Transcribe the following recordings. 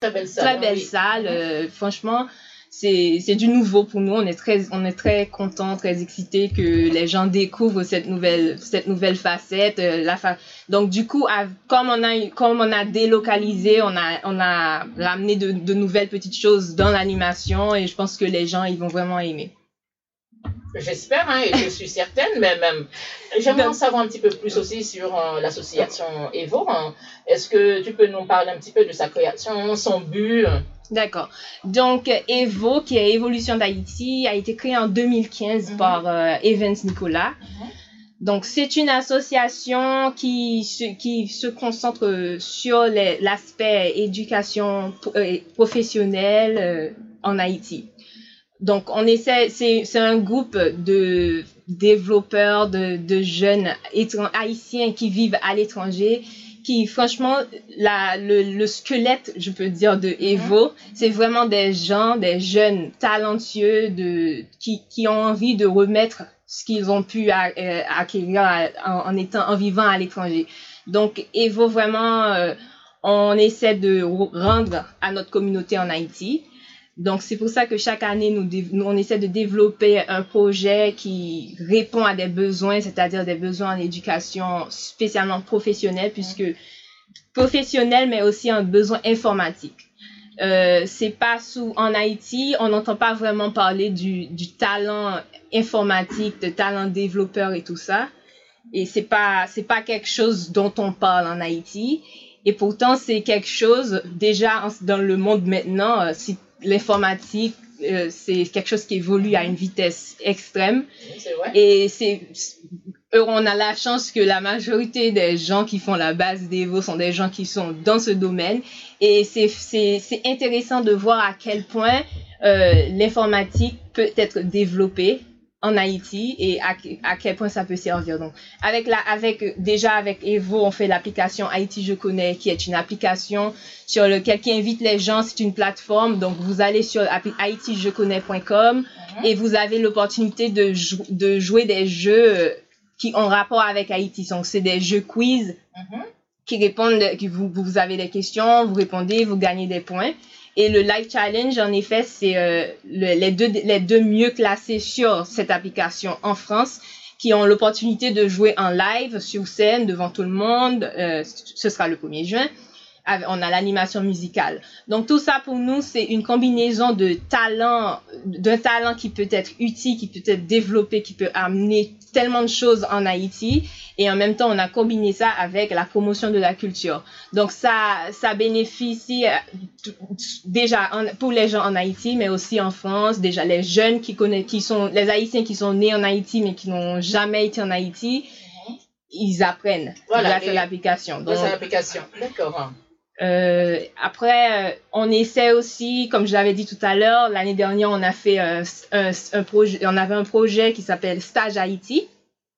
Très belle salle. Très hein, belle oui. salle. euh, franchement, c'est c'est du nouveau pour nous. On est très on est très content, très excité que les gens découvrent cette nouvelle cette nouvelle facette. euh, la fa- Donc du coup, à- comme on a comme on a délocalisé, on a on a ramené de, de nouvelles petites choses dans l'animation et je pense que les gens ils vont vraiment aimer. J'espère, hein, et je suis certaine, mais même. J'aimerais en savoir un petit peu plus aussi sur euh, l'association Evo. hein. Est-ce que tu peux nous parler un petit peu de sa création, son but? D'accord. Donc, euh, Evo, qui est Évolution d'Haïti, a été créé en 2015 Mhm. par euh, Evans Nicolas. Mhm. Donc, c'est une association qui se, qui se concentre sur les- l'aspect éducation pro- euh, professionnelle euh, en Haïti. Donc, on essaie, c'est, c'est un groupe de développeurs, de, de jeunes haïtiens qui vivent à l'étranger, qui, franchement, la, le, le squelette, je peux dire, de Evo, c'est vraiment des gens, des jeunes talentueux de, qui, qui ont envie de remettre ce qu'ils ont pu euh, acquérir à- en, en étant, en vivant à l'étranger. Donc, Evo, vraiment, euh, on essaie de re- rendre à notre communauté en Haïti. Donc, c'est pour ça que chaque année, nous, nous, on essaie de développer un projet qui répond à des besoins, c'est-à-dire des besoins en éducation spécialement professionnelle, puisque professionnel, mais aussi un besoin informatique. Euh, c'est pas sous en Haïti, on n'entend pas vraiment parler du, du talent informatique, de talent développeur et tout ça. Et c'est pas c'est pas quelque chose dont on parle en Haïti. Et pourtant c'est quelque chose déjà dans le monde maintenant. euh, si l'informatique euh, c'est quelque chose qui évolue à une vitesse extrême. C'est vrai. Et c'est, euh, on a la chance que la majorité des gens qui font la base d'Evo sont des gens qui sont dans ce domaine. Et c'est, c'est, c'est intéressant de voir à quel point euh, l'informatique peut être développée en Haïti et à, à quel point ça peut servir. Donc, avec la, avec, déjà avec Evo, on fait l'application Haïti Je connais, qui est une application sur laquelle qui invite les gens. C'est une plateforme. Donc, vous allez sur haïtijeconnais.com Mhm. et vous avez l'opportunité de, jou- de jouer des jeux qui ont rapport avec Haïti. Donc, c'est des jeux quiz Mhm. qui répondent, qui vous, vous avez des questions, vous répondez, vous gagnez des points. Et le Live Challenge, en effet, c'est euh, le- les, deux, les deux mieux classés sur cette application en France qui ont l'opportunité de jouer en live sur scène devant tout le monde. Euh, ce sera le 1er juin. On a l'animation musicale. Donc tout ça pour nous, c'est une combinaison de talent, d'un talent qui peut être utile, qui peut être développé, qui peut amener tellement de choses en Haïti. Et en même temps, on a combiné ça avec la promotion de la culture. Donc ça, ça bénéficie euh, déjà en- pour les gens en Haïti, mais aussi en France. Déjà les jeunes qui connaissent, qui sont les Haïtiens qui sont nés en Haïti mais qui n'ont jamais été en Haïti, ils apprennent Voilà, grâce à l'application. Donc, c'est l'application. D'accord. Euh, après, euh, on essaie aussi, comme je l'avais dit tout à l'heure, l'année dernière, on a fait euh, un, un projet, on avait un projet qui s'appelle Stage Haïti.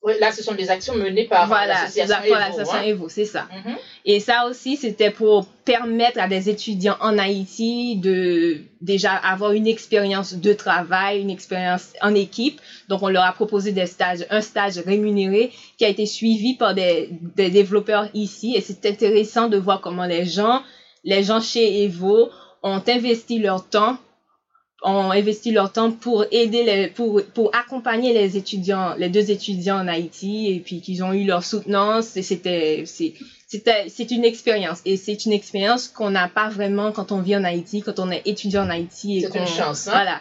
Là, ce sont des actions menées par voilà, Evo, l'association hein. Evo, c'est ça. Mhm. Et ça aussi, c'était pour permettre à des étudiants en Haïti de déjà avoir une expérience de travail, une expérience en équipe. Donc, on leur a proposé des stages, un stage rémunéré qui a été suivi par des, des développeurs ici. Et c'est intéressant de voir comment les gens, les gens chez Evo ont investi leur temps ont investi leur temps pour aider les, pour, pour accompagner les étudiants, les deux étudiants en Haïti et puis qu'ils ont eu leur soutenance et c'était, c'est, c'était, c'est une expérience et c'est une expérience qu'on n'a pas vraiment quand on vit en Haïti, quand on est étudiant en Haïti et C'est qu'on, une chance, hein? voilà.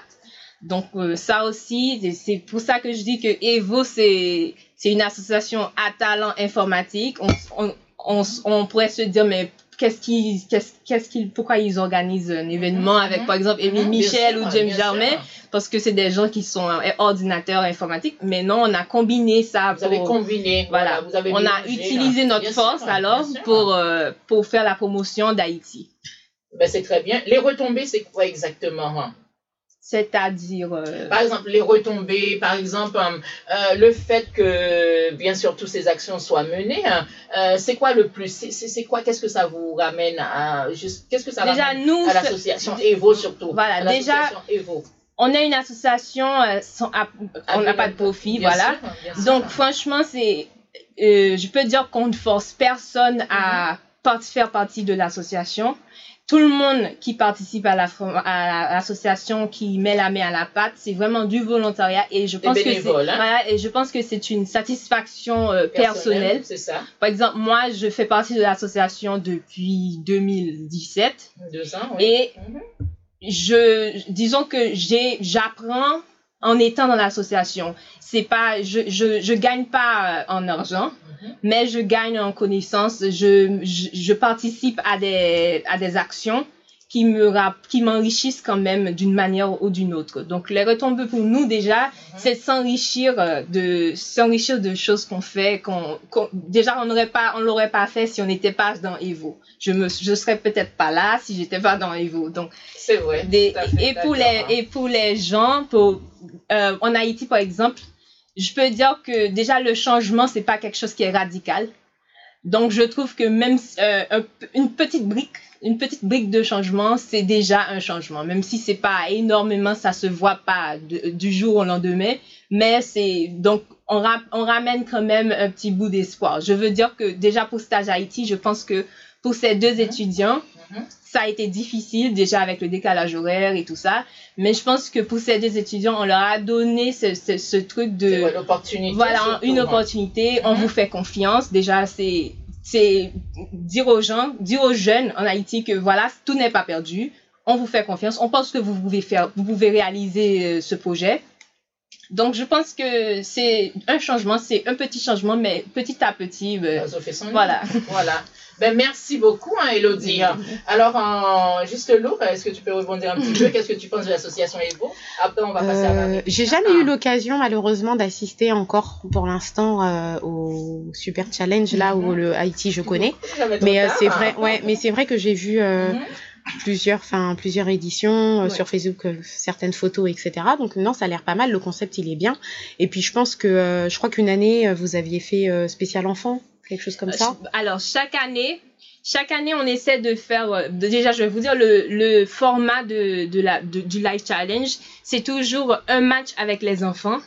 Donc euh, ça aussi, c'est- c'est pour ça que je dis que Evo c'est c'est une association à talent informatique. On, on, on, on pourrait se dire mais qu'est-ce qui qu'est-ce qu'est-ce qu'ils pourquoi ils organisent un événement Mhm, avec mhm, par exemple Émile Mhm, Michel sûr, ou James bien Germain sûr. parce que c'est des gens qui sont euh, ordinateurs informatiques. Mais non, on a combiné ça Vous avez pour combiné. voilà, vous avez on a utilisé notre Bien force sûr, alors pour euh, pour faire la promotion d'Haïti. Ben, c'est très bien. Les retombées, c'est quoi exactement hein? C'est-à-dire euh, Par exemple, les retombées, par exemple, euh, euh, le fait que, bien sûr, toutes ces actions soient menées, hein, euh, c'est quoi le plus C'est quoi Qu'est-ce que ça vous ramène à Qu'est-ce que ça déjà ramène nous à l'association Evo surtout Voilà, déjà- Evo. on est une association sans, on n'a pas de profit, Bien voilà. sûr, bien sûr. Donc, franchement, c'est, je peux dire qu'on ne force personne à part- faire partie de l'association. Tout le monde qui participe à la à l'association qui met la main à la pâte c'est vraiment du volontariat et je pense que c'est hein? voilà, et je pense que c'est une satisfaction euh, personnelle c'est ça par exemple moi je fais partie de l'association depuis 2017 deux ans oui. et Mhm. je disons que j'ai j'apprends en étant dans l'association c'est pas je, je je gagne pas euh, en argent Mhm. mais je gagne en connaissance je je, je participe à des à des actions qui me qui m'enrichissent quand même d'une manière ou d'une autre. Donc les retombées pour nous déjà c'est s'enrichir euh, de s'enrichir de choses qu'on fait qu'on qu'on- déjà on n'aurait pas on l'aurait pas fait si on n'était pas dans Evo. Je me je serais peut-être pas là si j'étais pas dans Evo. Donc c'est vrai des- fait et pour les et pour les gens pour euh, en Haïti par exemple je peux dire que déjà le changement c'est pas quelque chose qui est radical donc je trouve que même euh, un une petite brique une petite brique de changement c'est déjà un changement même si c'est pas énormément ça se voit pas de- du jour au lendemain mais c'est donc on, ra- on ramène quand même un petit bout d'espoir je veux dire que déjà pour stage Haïti je pense que pour ces deux Mhm. étudiants Ça a été difficile déjà avec le décalage horaire et tout ça. Mais je pense que pour ces deux étudiants, on leur a donné ce, ce, ce truc vrai, de l'opportunité voilà surtout, une hein. opportunité. On Mhm. vous fait confiance. Déjà, c'est c'est dire aux gens, dire aux jeunes en Haïti que voilà, tout n'est pas perdu. On vous fait confiance. On pense que vous pouvez faire, vous pouvez réaliser euh, ce projet. Donc, je pense que c'est un changement, c'est un petit changement, mais petit à petit, euh, Ça fait son voilà. Voilà. Ben, merci beaucoup, hein, Elodie. Alors, en... juste Lou, est-ce que tu peux rebondir un petit peu? Qu'est-ce que tu penses de l'association Evo? Après, on va passer à Euh, Marie. J'ai jamais Ah. eu l'occasion malheureusement d'assister encore pour l'instant euh, au Super Challenge là où Mhm. le Haïti je connais. Mais euh, c'est vrai, ouais, mais c'est vrai que j'ai vu euh, Mhm. Plusieurs, enfin plusieurs éditions euh, Ouais. sur Facebook, euh, certaines photos, etc. Donc non, ça a l'air pas mal. Le concept il est bien. Et puis je pense que euh, je crois qu'une année euh, vous aviez fait euh, spécial enfant, quelque chose comme ça. Euh, Alors, chaque année, chaque année, on essaie de faire. euh, de- déjà, je vais vous dire, le, le format de, de la, de- du Life Challenge, c'est toujours un match avec les enfants.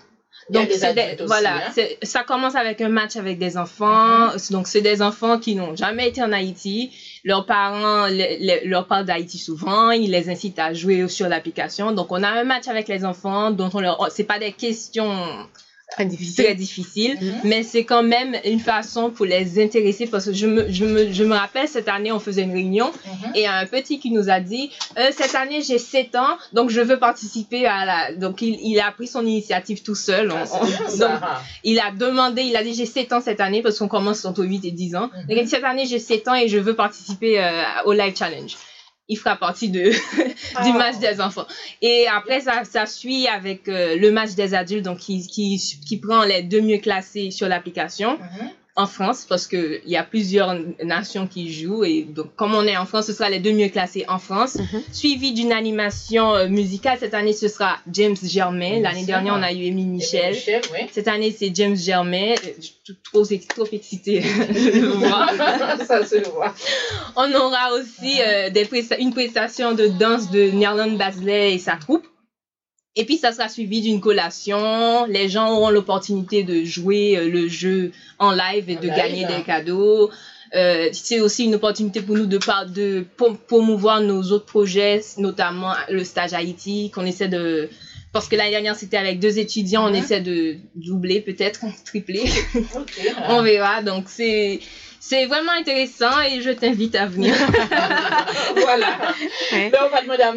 Donc, des aussi, voilà, hein. c'est- ça commence avec un match avec des enfants. Donc, c'est des enfants qui n'ont jamais été en Haïti. Leurs parents le- le- leur parlent d'Haïti souvent. Ils les incitent à jouer sur l'application. Donc, on a un match avec les enfants dont on leur. C'est pas des questions Très difficile. très difficile, Mhm. mais c'est quand même une façon pour les intéresser parce que je me, je me, je me rappelle cette année, on faisait une réunion Mhm. et un petit qui nous a dit Euh, Cette année, j'ai 7 ans, donc je veux participer à la. Donc il, il a pris son initiative tout seul. On- Ah, on- bien, donc, il a demandé, il a dit J'ai 7 ans cette année parce qu'on commence entre 8 et 10 ans. Donc dit Cette année, j'ai 7 ans et je veux participer euh, au Live Challenge. Il fera partie de, du Ah. match des enfants. Et après, ça, ça suit avec euh, le match des adultes, donc qui, qui, qui prend les deux mieux classés sur l'application Mhm. En France, parce qu'il y a plusieurs nations qui jouent. Et donc, comme on est en France, ce sera les deux mieux classés en France. Mhm. Suivi d'une animation euh, musicale. Cette année, ce sera James Germain. L'année dernière, on a eu Émile Michel. Michel, oui. Cette année, c'est James Germain. Euh, Je suis trop, trop excitée de le voir. ça se voit. On aura aussi euh, des presta- une prestation de danse de Nerlon Basley et sa troupe. Et puis, ça sera suivi d'une collation. Les gens auront l'opportunité de jouer euh, le jeu en live et de live. gagner des cadeaux. Euh, c'est aussi une opportunité pour nous de, de prom- promouvoir nos autres projets, notamment le stage Haïti, qu'on essaie de... Parce que l'année dernière, c'était avec deux étudiants, on essaie de doubler, peut-être, tripler. On verra. Donc, c'est, c'est vraiment intéressant et je t'invite à venir. voilà. Ouais. Ben, on va demander à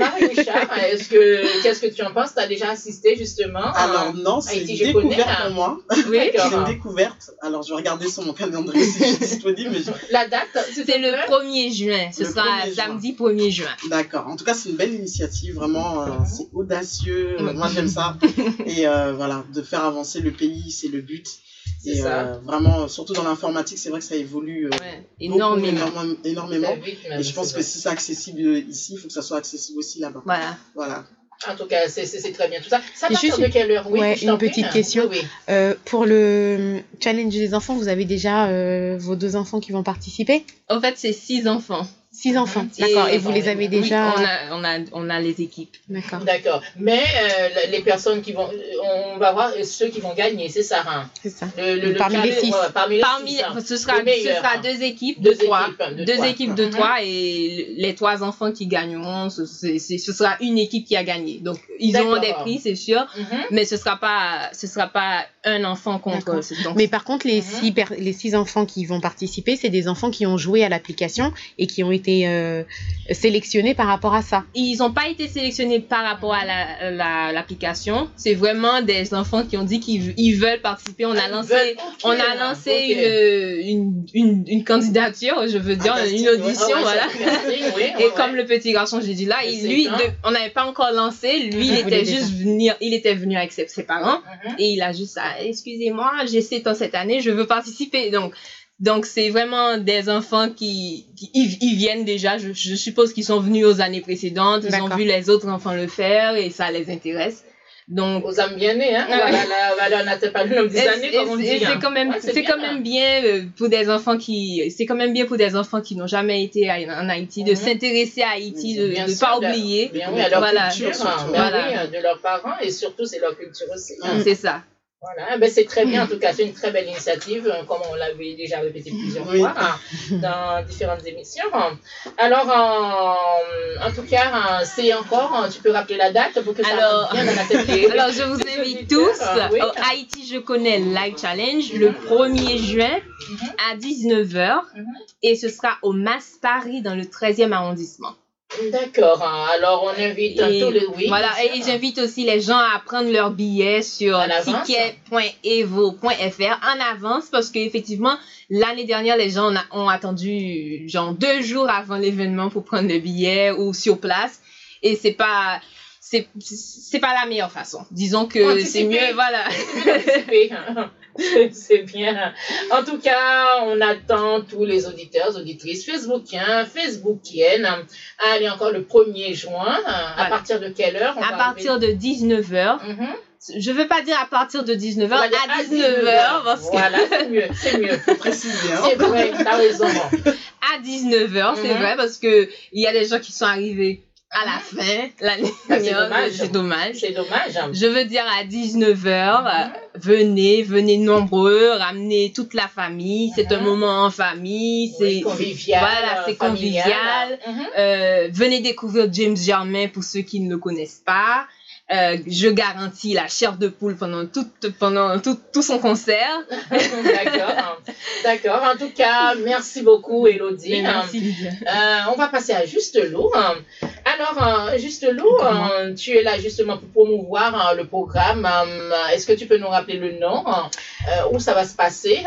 que, qu'est-ce que tu en penses? Tu as déjà assisté justement Alors à- non, c'est une découverte pour moi. oui. D'accord. C'est une découverte. Alors je vais regarder sur mon calendrier si je suis disponible. Mais je- La date, C'est le plaît 1er juin. Ce Le sera 1er juin. samedi 1er juin. D'accord. En tout cas, c'est une belle initiative. Vraiment, euh, c'est audacieux. Mhm. Moi, j'aime ça. Et euh, voilà, de faire avancer le pays, c'est le but. Et ça. euh, vraiment, surtout dans l'informatique, c'est vrai que ça évolue euh, Ouais, beaucoup, énormément. même, Et je pense que vrai. si c'est accessible ici, il faut que ça soit accessible aussi là-bas. Voilà. Voilà. En tout cas, c'est, très bien tout ça. Ça part juste de quelle heure? Oui, ouais, je t'en une petite question. Oui, oui. Euh, pour le challenge des enfants, vous avez déjà euh, vos deux enfants qui vont participer? En fait, c'est six enfants. Six enfants, Mhm. d'accord. Et, Et- vous les avez Oui, déjà. on, a, on, a, on a les équipes. D'accord, D'accord. Mais euh, les personnes qui vont, on va voir ceux qui vont gagner, c'est ça. hein. c'est ça. Le, le- le Parmi les carré, six. ouais, parmi les Parmi, six, hein. ce, sera, meilleur, ce sera hein. deux équipes Deux de trois. équipes de deux trois. équipes de trois et le- les trois enfants qui gagneront, ce, sera une équipe qui a gagné. Donc, ils auront des prix, c'est sûr, Mhm. mais ce sera pas, ce sera pas un enfant contre. Donc, Mais par contre, les, six per- les six enfants qui vont participer, c'est des enfants qui ont joué à l'application et qui ont été euh, sélectionnés par rapport à ça. ils n'ont pas été sélectionnés par rapport à la- la- l'application. c'est vraiment des enfants qui ont dit qu'ils ils veulent participer. On a Ah, lancé, veulent- on a lancé une, une, une, une candidature, je veux dire, Un casting, une audition, Ah ouais, voilà. casting, oui, Et ouais, comme ouais. le petit garçon, j'ai dit là, il- lui, de- on n'avait pas encore lancé. Lui, il était juste venir, il était venu avec ses, ses parents Mhm. et il a juste, ah, excusez-moi, j'ai 7 ans cette année, je veux participer. Donc, donc c'est vraiment des enfants qui, qui ils, ils viennent déjà. Je, je suppose qu'ils sont venus aux années précédentes, ils ont vu les autres enfants le faire et ça les intéresse. Donc Aux âmes bien nées, hein. Ouais. Voilà, on n'atteint pas le nombre des années, c'est- comme on dit. c'est hein. quand même Ouais, c'est bien, quand même bien euh, pour des enfants qui c'est quand même bien pour des enfants qui n'ont jamais été à- en Haïti de Mhm. s'intéresser à Haïti de ne pas de- oublier Bien oui, à leur Voilà. culture, hein. surtout. Voilà. oui, de leurs parents et surtout c'est leur culture aussi. hein. c'est ça Voilà, ben c'est très bien en tout cas, c'est une très belle initiative, euh, comme on l'avait déjà répété plusieurs Oui. fois hein, dans différentes émissions. Alors, en, en tout cas, hein, c'est encore, tu peux rappeler la date pour que ça Alors- rentre bien dans la tête des- Alors, je vous invite auditeurs, tous oui. au Haïti Je connais Live Challenge le 1er juin Mhm. à 19h Mhm. et ce sera au Mass Paris dans le 13e arrondissement. D'accord, hein, alors on invite Et tous les oui. voilà, et j'invite aussi les gens à prendre leurs billets sur ticket.evo.fr en avance parce qu'effectivement, l'année dernière, les gens ont, attendu genre deux jours avant l'événement pour prendre le billet ou sur place et c'est pas. C'est c'est pas la meilleure façon. Disons que c'est mieux, voilà. C'est bien. En tout cas, on attend tous les auditeurs, auditrices facebookiens, facebookiennes. Allez, encore le 1er juin. À partir de quelle heure on À va partir de 19h, arriver Mhm. je veux pas dire à partir de 19h, On va dire à 19h, parce que Voilà, c'est mieux, c'est mieux. Faut préciser. Hein. C'est vrai, t'as raison. à 19h, c'est Mhm. vrai, parce que il y a des gens qui sont arrivés à la fin l'année Ah, c'est dernière, dommage. c'est dommage. C'est dommage. hein. Je veux dire à 19h, Mhm. venez, venez nombreux, ramenez toute la famille, c'est un Mhm. moment en famille, c'est Oui, convivial. voilà, c'est convivial. Mhm. Euh, venez découvrir James Germain pour ceux qui ne le connaissent pas. Euh, je garantis la chair de poule pendant tout, pendant tout, tout son concert. D'accord. D'accord. En tout cas, merci beaucoup, Elodie. Merci Lydia. Euh, on va passer à Juste l'eau. Alors, euh, Juste l'eau, tu es là justement pour promouvoir le programme. Est-ce que tu peux nous rappeler le nom Où ça va se passer?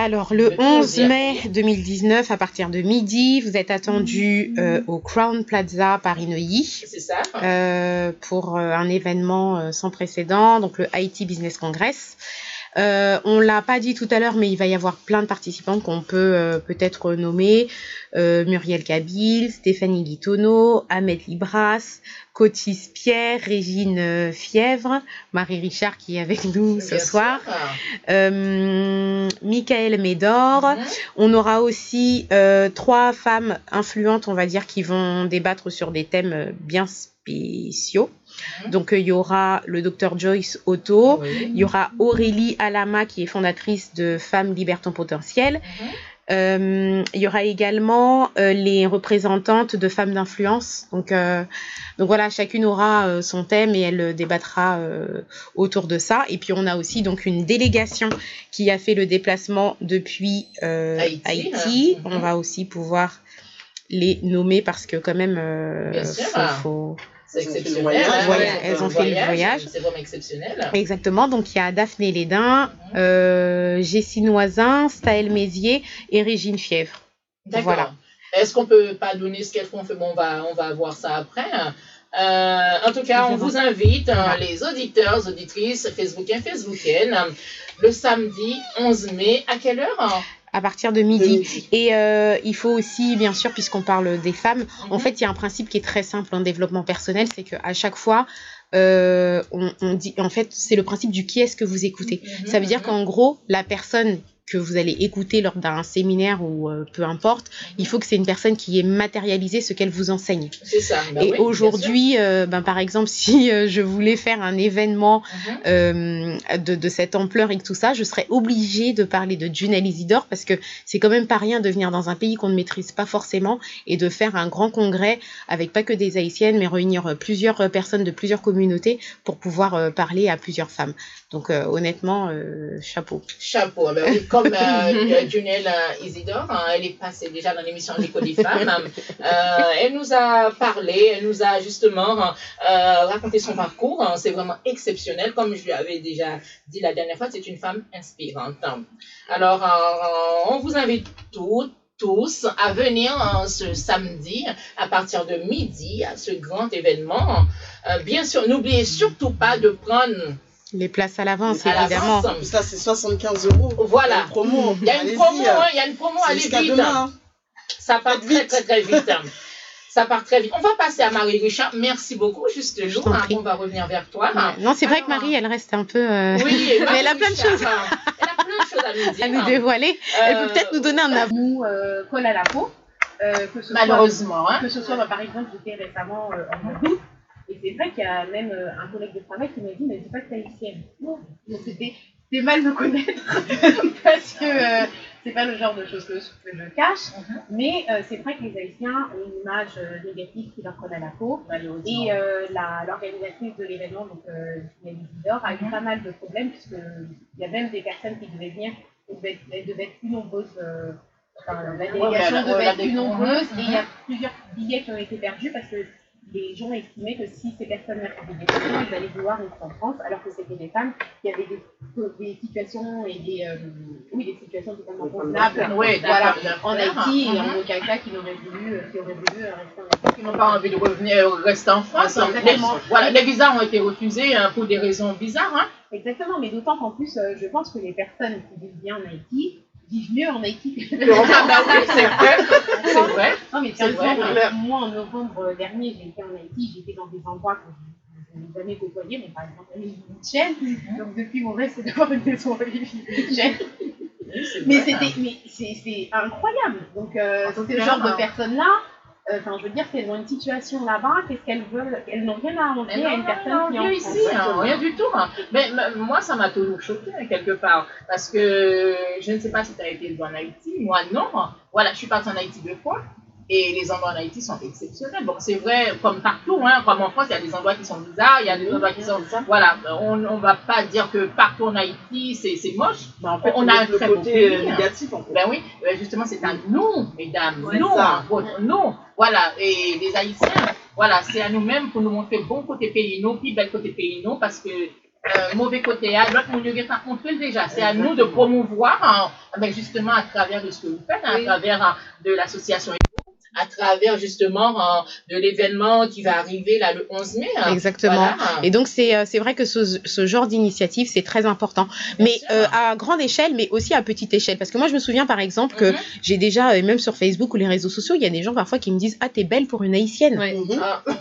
Alors, le Le 11 11e. mai 2019, à partir de midi, vous êtes attendus euh, au Crown Plaza Paris-Neuilly C'est ça euh, pour euh, un événement sans précédent, donc le Haiti Business Congress. Euh, on l'a pas dit tout à l'heure, mais il va y avoir plein de participants qu'on peut euh, peut-être nommer. Euh, Muriel Kabil, Stéphanie Guitono, Ahmed Libras, Cotis Pierre, Régine euh, Fièvre, Marie Richard qui est avec nous ce Bien soir, Michael Médor. Mhm. On aura aussi trois femmes influentes, on va dire, qui vont débattre sur des thèmes bien spéciaux. Mhm. Donc, euh, il y aura le docteur Joyce Otto, il y aura Aurélie Alama, qui est fondatrice de Femmes Libertons Potentiel. Mhm. Euh, il y aura également euh, les représentantes de femmes d'influence. Donc, euh, donc voilà, chacune aura son thème et elle débattra autour de ça. Et puis on a aussi donc une délégation qui a fait le déplacement depuis euh, Haïti, Haïti. hein. On va aussi pouvoir les nommer parce que quand même, faut, C'est Elles ont fait le exceptionnel. voyage. hein, Voilà, ouais, elles ont fait le voyage. C'est vraiment exceptionnel. Exactement, donc il y a Daphné Lédin, euh, Jessie Noisin, Staël Mézier et Régine Fièvre. D'accord. Voilà. Est-ce qu'on peut pas donner ce qu'elles font? Fait Bon, on va, on va voir ça après. Euh, en tout cas, on vous invite, hein, les auditeurs, auditrices, Facebookiens, Facebookiennes, le samedi 11 mai, à quelle heure? À partir de midi. Et euh, il faut aussi, bien sûr, puisqu'on parle des femmes, en Mhm. fait, il y a un principe qui est très simple en développement personnel, c'est qu'à chaque fois, euh, on, on dit, en fait, c'est le principe du qui est-ce que vous écoutez. Mhm, Ça veut dire mhm. qu'en gros, la personne que vous allez écouter lors d'un séminaire ou euh, peu importe, il faut que c'est une personne qui ait matérialisé ce qu'elle vous enseigne. C'est ça. Bah et oui, aujourd'hui, euh, ben, par exemple, si euh, je voulais faire un événement Mhm. de, de cette ampleur et que tout ça, je serais obligée de parler de Junel Isidore parce que c'est quand même pas rien de venir dans un pays qu'on ne maîtrise pas forcément et de faire un grand congrès avec pas que des haïtiennes, mais réunir plusieurs personnes de plusieurs communautés pour pouvoir parler à plusieurs femmes. Donc honnêtement, chapeau. Chapeau. Ah ben oui, comme euh, Junel euh, Isidore, hein, elle est passée déjà dans l'émission L'écho des femmes. Euh, elle nous a parlé, elle nous a justement euh, raconté son parcours. hein. C'est vraiment exceptionnel. Comme je lui avais déjà dit la dernière fois, c'est une femme inspirante. Alors, euh, on vous invite toutes tous à venir euh, ce samedi à partir de midi à ce grand événement. Euh, bien sûr, n'oubliez surtout pas de prendre Les places à l'avance, évidemment. Ça, c'est 75 euros. Voilà. Il y a une promo. Il y a une Allez-y, promo, euh, hein, il y a une promo, allez jusqu'à vite. demain. hein. Ça part très, vite. très, très vite. Ça part très vite. On va passer à Marie Richard. Merci beaucoup, juste nous. hein, on va revenir vers toi. Ouais. Non, c'est vrai que Marie, elle reste un peu euh, Oui, Mais elle a plein de choses. hein, Elle a plein de choses à nous dire. à nous dévoiler. Elle Euh, peut peut-être nous donner un avis. nous euh, colle à la peau. euh, que ce Malheureusement. soit, Hein. que ce soit bah, par exemple, j'étais récemment euh, en Guadeloupe, et c'est vrai qu'il y a même euh, un collègue de travail qui m'a dit, mais dis pas que t'es haïtienne. Donc c'était c'était mal me connaître, parce que euh, c'est pas le genre de choses que, je cache, Mhm. mais euh, c'est vrai que les Haïtiens ont une image euh, négative qui leur colle à la peau. Malheureusement. Et l'organisatrice de l'événement, donc Isidore, a eu Mhm. pas mal de problèmes, puisqu'il y a même des personnes qui devaient venir, elles devaient, elles devaient être plus nombreuses. enfin, la délégation la- devait être plus nombreuse, Mhm. et il y a plusieurs billets qui ont été perdus parce que les gens estimaient que si ces personnes-là avaient des problèmes, ils allaient vouloir rentrer en France, alors que c'était des femmes qui avaient des, des situations et des, euh, oui, des situations totalement convenables. Oui, voilà, en. Haïti, et en aucun cas qui n'auraient voulu, euh, qui auraient voulu euh, rester en Haïti. Qui n'ont pas envie de revenir, rester en France. Voilà, les visas ont été refusés hein, pour des raisons bizarres. Hein. Exactement, mais d'autant qu'en plus, je pense que les personnes qui vivent bien en Haïti vivent mieux en Haïti que Ah bah oui, c'est vrai. C'est vrai. Non, mais C'est sérieusement, vrai, moi, en novembre dernier, j'ai été en Haïti, j'étais dans des endroits que je n'ai jamais côtoyés, mais par exemple, l'île Michel. Donc, depuis, mon rêve, c'est d'avoir une maison à Michel. Mais c'était, mais c'est c'est incroyable. Donc, euh, ce genre de hein. Euh, enfin, je veux dire, qu'elles ont une situation là-bas, qu'est-ce qu'elles veulent? Elles n'ont rien à non, à une personne non, qui est rien en ici, hein, rien du tout. hein. Mais, mais moi, ça m'a toujours choqué quelque part. Parce que je ne sais pas si tu as été en Haïti. Moi, non. Voilà, je suis partie en Haïti deux fois. Et les endroits en Haïti sont exceptionnels. Bon, c'est vrai, comme partout, hein, comme en France, il y a des endroits qui sont bizarres, il y a des endroits qui sont. Voilà, on ne va pas dire que partout en Haïti, c'est c'est moche. Bah, en fait, On a un le très côté euh, négatif en fait. Ben oui, euh, justement, c'est à nous, mesdames, Ouais, nous, votre- nous, voilà, et les Haïtiens, voilà, c'est à nous-mêmes pour nous montrer bon côté pays, nous, puis bel côté pays, nous, parce que euh, mauvais côté à l'autre, mon Dieu, pas montré déjà. C'est à nous de promouvoir, hein, ben, justement, à travers de ce que vous faites, hein, à travers hein, de l'association à travers justement hein, de l'événement qui va arriver là le 11 mai. hein. Exactement. Voilà. Et donc, c'est euh, c'est vrai que ce, ce genre d'initiative, c'est très important. Mais euh, à grande échelle, mais aussi à petite échelle. Parce que moi, je me souviens, par exemple, que Mhm. j'ai déjà, euh, même sur Facebook ou les réseaux sociaux, il y a des gens parfois qui me disent Ah, t'es belle pour une haïtienne. Ouais. Mhm. Ah.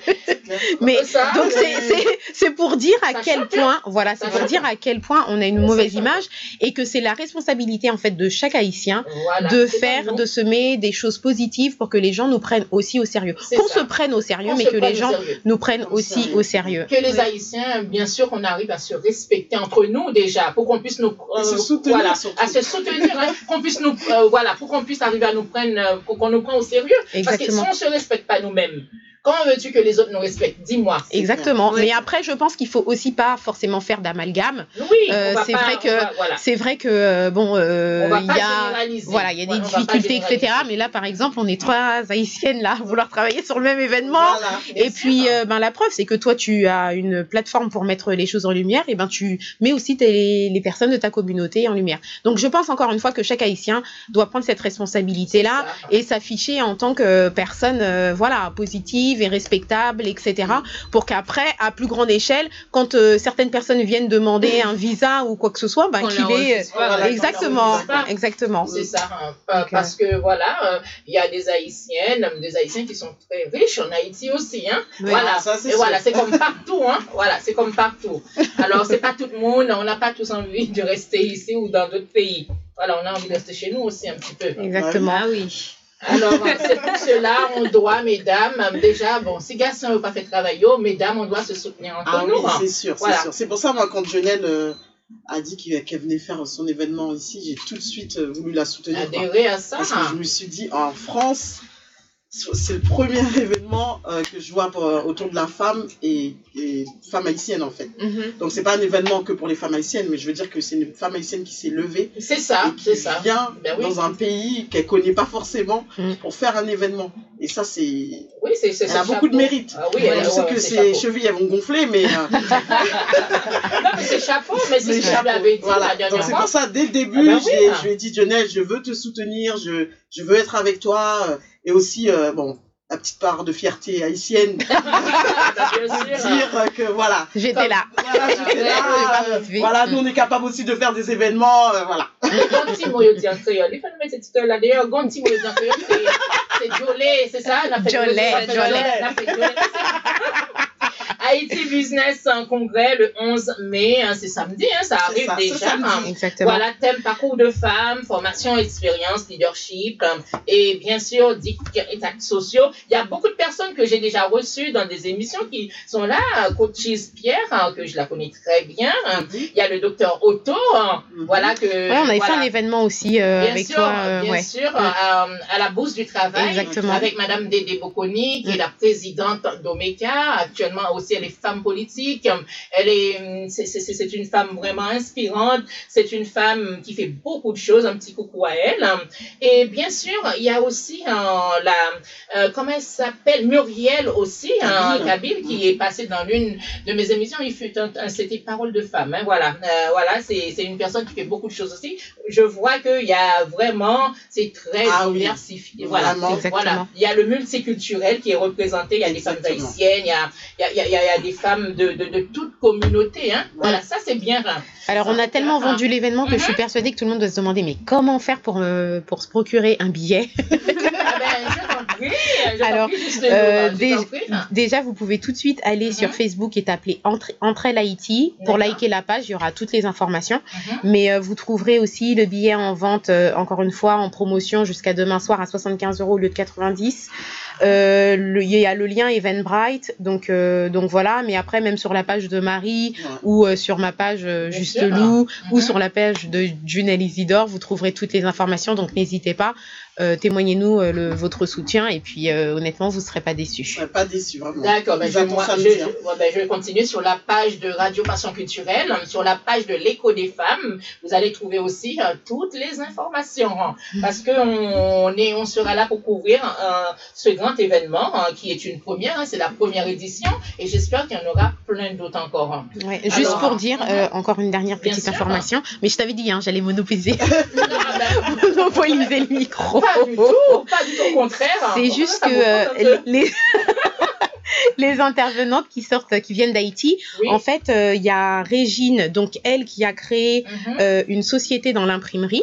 Mais Ça, donc, euh, c'est- c'est c'est pour dire à quel choque, point, voilà, c'est pour dire à quel point on a une mauvaise image et que c'est la responsabilité, en fait, de chaque haïtien Voilà, de faire, de semer des choses positives pour que les gens nous prennent aussi au sérieux. Qu'on se prenne au sérieux, mais que les gens sérieux. nous prennent Au aussi sérieux. au sérieux. que les Haïtiens, bien sûr, qu'on arrive à se respecter entre nous déjà, pour qu'on puisse nous se soutenir, voilà, surtout. à se soutenir, hein, qu'on puisse nous, euh, voilà, pour qu'on puisse arriver à nous prendre, euh, qu'on nous prenne au sérieux. Parce que si on se respecte pas nous-mêmes, comment veux-tu que les autres nous respectent? Dis-moi. Exactement. Ouais. Mais après, je pense qu'il faut aussi pas forcément faire d'amalgame. Oui, Euh, c'est vrai on que voilà. C'est vrai que bon, euh, il y a voilà, il y a des difficultés, etc. Mais là, par exemple, on est trois haïtiennes là à vouloir travailler sur le même événement. Voilà. Et puis, euh, ben, la preuve, c'est que toi, tu as une plateforme pour mettre les choses en lumière, et ben, tu mets aussi tes- les personnes de ta communauté en lumière. Donc, je pense encore une fois que chaque Haïtien doit prendre cette responsabilité-là Ça. et s'afficher en tant que personne, euh, voilà, positive et respectable, etc. Pour qu'après, à plus grande échelle, quand euh, certaines personnes viennent demander un visa ou quoi que ce soit, ben, qu'il voilà, exactement, exactement. C'est ça, hein. Euh, parce que voilà, euh, il y a des Haïtiennes, des Haïtiens qui sont très riches en Haïti aussi, hein. Oui. Voilà, Ça, c'est et sûr. voilà, c'est comme partout, hein. Voilà, c'est comme partout. Alors, c'est pas tout le monde, on n'a pas tous envie de rester ici ou dans d'autres pays. Voilà, on a envie de rester chez nous aussi un petit peu. Exactement. Ah oui. Alors, c'est pour cela, on doit, mesdames, déjà, bon, si garçons n'ont pas fait travailler, mesdames, on doit se soutenir entre Ah oui, nous. hein. c'est sûr, Voilà. c'est sûr. C'est pour ça, moi, quand Jonelle euh, a dit qu'il- qu'elle venait faire son événement ici, j'ai tout de suite euh, voulu la soutenir. Adhérer à ça. Parce que je me suis dit, en France, c'est le premier événement euh, que je vois pour- autour de la femme et, et femme haïtienne, en fait. Mhm. Donc, c'est pas un événement que pour les femmes haïtiennes, mais je veux dire que c'est une femme haïtienne qui s'est levée C'est ça, c'est ça. vient Ben oui. dans un pays qu'elle connaît pas forcément Mm. pour faire un événement. Et ça, c'est. Oui, c'est Elle a beaucoup de mérite. Ah oui, elle je sais que ses chapeau. chevilles, elles vont gonfler, mais. euh, Non, mais c'est chapeau, mais c'est ce que je chapeau. lui avais dit Voilà. la Donc c'est pour ça, dès le début, Ah oui, hein. je lui ai dit, Jonelle, je veux te soutenir, je, je veux être avec toi. Et aussi, euh, bon, la petite part de fierté haïtienne, de Ah, dire que voilà. J'étais là. Voilà, j'étais là, euh, voilà, nous on est capable aussi de faire des événements, euh, voilà. Gonti. D'ailleurs, Gonti c'est- c'est Jolé, c'est ça? Haïti Business en congrès le 11 mai, hein, c'est samedi, hein, ça arrive ça, déjà. samedi. Exactement. Voilà, thème parcours de femmes, formation, expérience, leadership euh, et bien sûr et actes sociaux. Il y a beaucoup de personnes que j'ai déjà reçues dans des émissions qui sont là. euh, Coach Pierre, hein, que je la connais très bien. hein. Il y a le docteur Otto, hein, Mhm. voilà que. Ouais, on avait voilà. fait un événement aussi euh, Bien avec sûr, toi. euh, bien ouais. sûr, euh, à la Bourse du Travail, Exactement. avec Madame Dédé Bocconi, qui est Mm. la présidente d'Omeka. Actuellement aussi, elle est femme politique. Elle est, c'est- c'est c'est- c'est une femme vraiment inspirante. C'est une femme qui fait beaucoup de choses. Un petit coucou à elle. Et bien sûr, il y a aussi euh, la, euh, comment elle s'appelle, Muriel aussi, hein, Kabyle. Qui est passée dans l'une de mes émissions. Il fut un, un- c'était Parole de femme. hein, voilà, Euh, voilà, c'est c'est une personne qui fait beaucoup de choses aussi. Je vois qu'il y a vraiment, c'est très Ah oui. diversifié. Voilà, voilà. Il y a le multiculturel qui est représenté. Il y a des femmes haïtiennes, il y a, il y a, il y a, y a des femmes de, de, de toute communauté. Hein. Voilà, ça c'est bien. hein. Alors, on a tellement vendu l'événement que je suis persuadée que tout le monde doit se demander mais comment faire pour, euh, pour se procurer un billet? Ah ben, Alors, Euh, je dé- t'en prie. Déjà, vous pouvez tout de suite aller Mhm. sur Facebook et taper Entre, Entre Haïti. Pour liker la page, il y aura toutes les informations. Mhm. Mais euh, vous trouverez aussi le billet en vente, euh, encore une fois, en promotion jusqu'à demain soir à 75 euros au lieu de 90. Euh, le- Il y a le lien Eventbrite, donc, euh, donc voilà. Mais après, même sur la page de Marie Ouais. ou euh, sur ma page euh, Juste sûr. Lou ou Mhm. sur la page de Junelle Isidore, vous trouverez toutes les informations. Donc n'hésitez pas, euh, témoignez-nous euh, le- votre soutien et puis euh, honnêtement, vous ne serez pas déçus. Je serais pas déçue, vraiment. D'accord, ben je, moi, je, ouais, ben, je vais continuer sur la page de Radio Passion Culturelle, hein, sur la page de l'écho des femmes. Vous allez trouver aussi euh, toutes les informations, hein, parce que on, on est, on sera là pour couvrir ce grand événement hein, qui est une première. hein, c'est la première édition, et j'espère qu'il y en aura plein d'autres encore. hein. Ouais, juste pour dire, euh, mhm. encore une dernière petite sûr. information, mais je t'avais dit, hein, j'allais monopoliser, Ah, ben, monopoliser le micro. Pas du tout, pas du tout, au contraire. C'est juste que euh, les les intervenantes qui sortent, qui viennent d'Haïti, Oui. en fait, euh, il y a Régine, donc elle qui a créé Mhm, euh, une société dans l'imprimerie.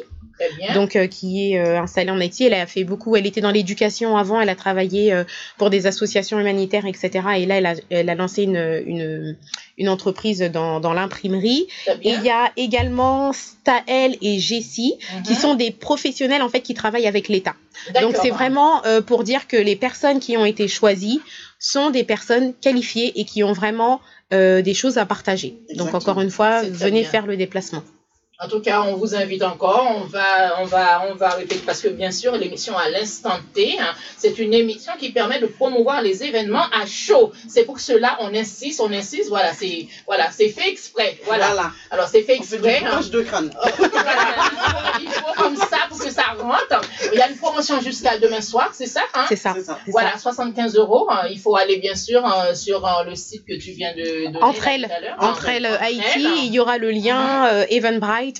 Donc euh, qui est euh, installée en Haïti. Elle a fait beaucoup, elle était dans l'éducation avant, elle a travaillé euh, pour des associations humanitaires, etc. Et là, elle a, elle a lancé une, une, une entreprise dans, dans l'imprimerie. Et il y a également Staël et Jessie, qui Mhm. sont des professionnels en fait qui travaillent avec l'État. Donc c'est vraiment pour dire que les personnes qui ont été choisies sont des personnes qualifiées et qui ont vraiment des choses à partager. Donc encore une fois, venez bien. faire le déplacement. En tout cas, on vous invite encore. On va, on va, on va répéter parce que bien sûr, l'émission à l'instant T, hein, c'est une émission qui permet de promouvoir les événements à chaud. C'est pour cela on insiste, on insiste. Voilà, c'est, voilà, c'est fait exprès. Voilà. Voilà. Alors c'est fait On fait exprès. hein. de crâne. Voilà. Il faut comme ça pour que ça rentre. Il y a une promotion jusqu'à demain soir, c'est ça hein? C'est ça. Voilà, ça. 75 euros. hein. Il faut aller bien sûr euh, sur euh, le site que tu viens de donner. Entre elles, entre elles, Haïti, il y aura le lien euh,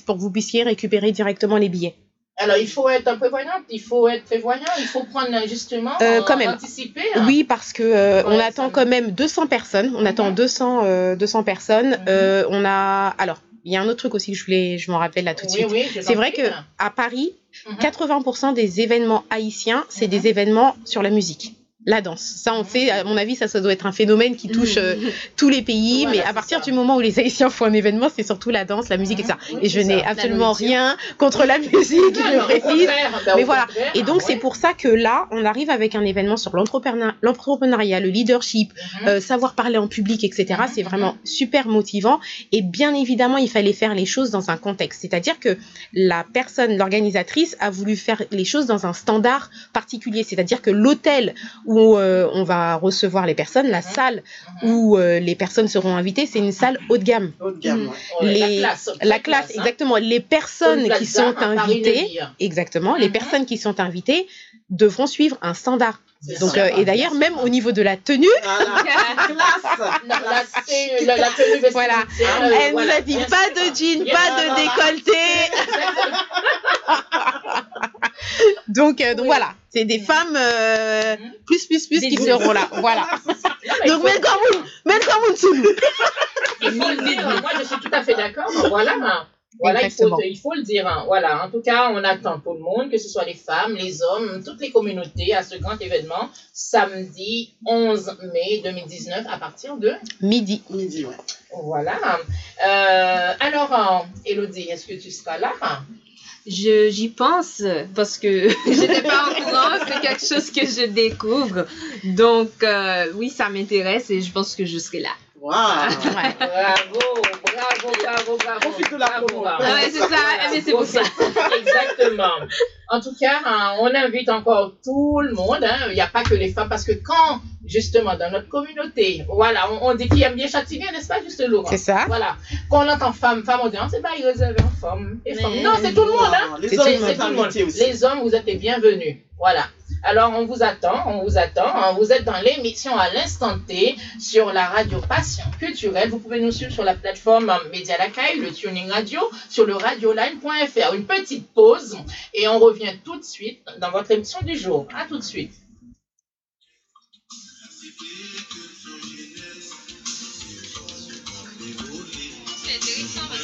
Pour que vous puissiez récupérer directement les billets. Alors, il faut être prévoyant, il faut être prévoyant, il faut prendre justement, Euh, quand euh, même. anticiper. hein. Oui, parce que euh, on attend ça- quand même 200 personnes. On attend Mhm. 200, euh, 200 personnes. Mhm. On a. Alors, il y a un autre truc aussi que je voulais, je m'en rappelle là tout de Oui, suite. oui, C'est vrai que à Paris, Mhm. 80% des événements haïtiens, c'est Mhm. des événements sur la musique. La danse, ça on sait, à mon avis, ça, ça doit être un phénomène qui touche euh, tous les pays, Voilà, mais à c'est partir ça. du moment où les Haïtiens font un événement, c'est surtout la danse, la musique, etc. Oui, Et je c'est n'ai absolument rien contre la musique, Non, je non, précise. ben, Mais voilà. Et donc, c'est ouais. pour ça que là, on arrive avec un événement sur l'entrepreneur- l'entrepreneuriat, le leadership, Mhm. euh, savoir parler en public, etc. Mhm, C'est vraiment super motivant. Et bien évidemment, il fallait faire les choses dans un contexte. C'est-à-dire que la personne, l'organisatrice, a voulu faire les choses dans un standard particulier. C'est-à-dire que l'hôtel où euh, on va recevoir les personnes, la Mhm. salle Mhm. où euh, les personnes seront invitées, c'est une salle haut de gamme. Haut de gamme, ouais. Ouais, les- la classe, La hein. exactement. Les personnes qui sont invitées, exactement, les Mhm. personnes qui sont invitées devront suivre un standard. Donc, euh, et d'ailleurs, même au niveau de la tenue, Voilà, la, la, la tenue Voilà. euh, elle voilà, nous a dit pas de jean, Bien pas de décolleté. donc, euh, donc Oui. voilà, c'est des femmes euh, Mhm. plus, plus, plus qui seront là. Voilà. Donc, comme une sous Il faut le dire, moi je suis tout à fait d'accord. ben Voilà, hein. voilà il, faut, Exactement. il faut le dire. hein. Voilà, en tout cas, on attend tout le monde, que ce soit les femmes, les hommes, toutes les communautés à ce grand événement, samedi 11 mai 2019 à partir de. Midi. Midi, ouais. Voilà. Euh, alors, euh, Elodie, est-ce que tu seras là? J'y pense parce que j'étais pas au courant, c'est quelque chose que je découvre. Donc euh, oui, ça m'intéresse et je pense que je serai là. Ouais. Bravo, bravo, bravo, bravo. Profite de la promo. Ah ouais, c'est ça, Voilà, mais c'est pour ça. Exactement. En tout cas, hein, on invite encore tout le monde. hein. Il n'y a pas que les femmes, parce que quand, justement, dans notre communauté, voilà, on, on dit qu'il aime bien Châtillon, n'est-ce pas, juste Laurent? C'est ça. Voilà. Quand on entend femme, femme, on dit, Ah, c'est pas réservé aux femmes. et Mais- femmes. Non, c'est tout le monde. Hein. Les hommes C'est tout le monde. aussi. Les hommes, vous êtes les bienvenus. Voilà. Alors, on vous attend, on vous attend. hein. Vous êtes dans l'émission à l'instant T sur la radio Passion Culturelle. Vous pouvez nous suivre sur la plateforme Média Lacaille, le Tuning Radio, sur le radioline.fr. Une petite pause et on revient tout de suite dans votre émission du jour. À tout de suite.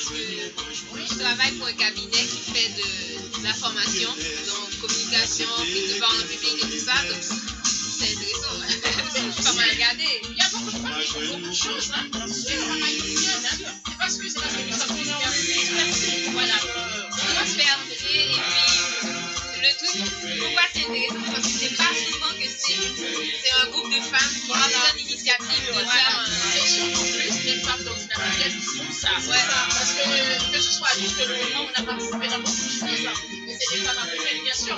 Parce que je travaille pour un cabinet qui fait de, de la formation, donc communication, prise de parole en public et tout ça. Donc c'est intéressant. Je suis pas mal regardée. Il y a beaucoup de beaucoup choses. Hein. C'est. Hein. Parce que c'est parce que nous une université. Voilà. On doit se faire entendre et puis pourquoi c'est intéressant Parce que c'est pas souvent que c'est c'est un groupe de femmes qui prennent l'initiative de faire un. Surtout plus les femmes d'ordinateur qui font ça. Ouais. Parce que, que ce soit juste le moment, on a participé dans beaucoup de choses. Mais c'est des femmes africaines, bien sûr.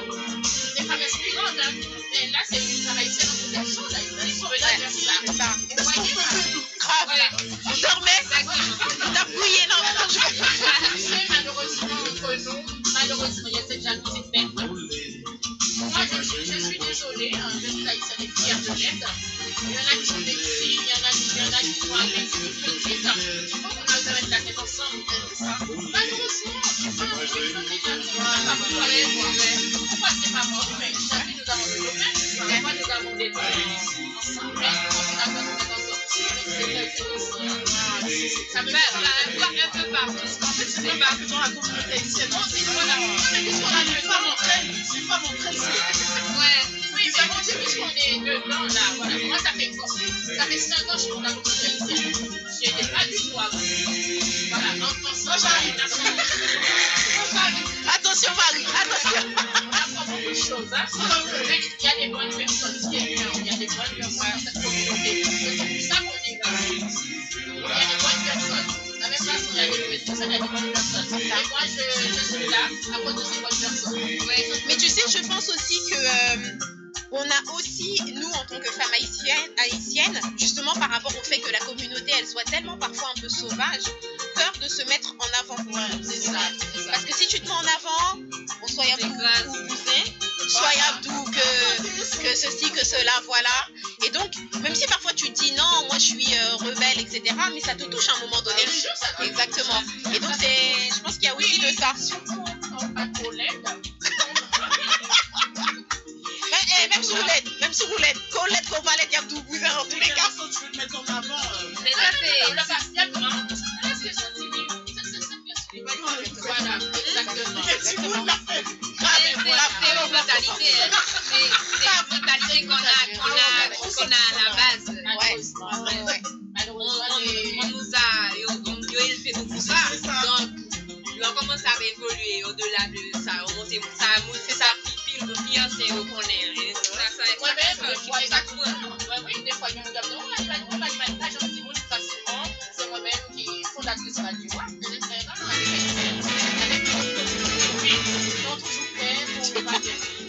Des femmes inspirantes. Hein. Et là, c'est une haïtienne en protection. Là, il faut venir faire ça. Vous voyez, Grave. On dormait, T'as fouillé dans Tu sais, malheureusement, entre nous, malheureusement, il y a cette jalousie faite. Moi, je suis, je désolée, hein, je suis et fière de l'être. Il y en a qui sont des filles, il y en a, a qui sont avec des petites. Il faut qu'on à mettre la tête ensemble. Je pense que c'est déjà on pas. Pourquoi c'est pas mort Mais jamais nous avons des problèmes. Nous qu'on arrive Ça fait bah, un peu- partout. En c'est pas que dans la communauté. Non. Oui, mais bon, puisqu'on est là, voilà. Moi, ça fait Ça fait 5 ans que je suis la communauté. Je n'étais pas. Voilà. Attention, Marie, attention. Il y a des bonnes personnes, qui bien, il y a des bonnes personnes ça qu'on moi, je, je suis là à cause de ces bonnes personnes. Ouais. Mais tu sais, je pense aussi que euh, on a aussi, nous, en tant que femmes haïtiennes, haïtiennes, justement par rapport au fait que la communauté, elle soit tellement parfois un peu sauvage, peur de se mettre en avant. C'est ça, c'est ça. Parce que si tu te mets en avant, on soit C'est Abdou grave soyable doux, que, que ceci, que cela, voilà. Et donc, même si parfois tu dis non, moi je suis euh, rebelle, etc., mais ça te touche à un moment donné. Exactement. Et donc, c'est, je pense qu'il y a aussi de ça. Ben, eh, même sous roulette, même sous roulette, collette, qu'on va il y a vous en tous les cas. Mais ça, c'est. Voilà, exactement. exactement. C'est une mentalité. C'est une mentalité qu'on a, qu'on a, à la base. Ouais. ouais. On, on, on nous a, on, on élevé nous pour ça. Donc, l'on commence à évoluer au-delà de ça. On monte, ça, on fait ça pile, pile, pile, c'est au qu'on est. Ça, ça, ça, ça, ça, Mwen de fwa yon mwen gap de, ou la di man, ou la di man, la jan si moun, fasyman, se mwen men ki fondatrice la di wak.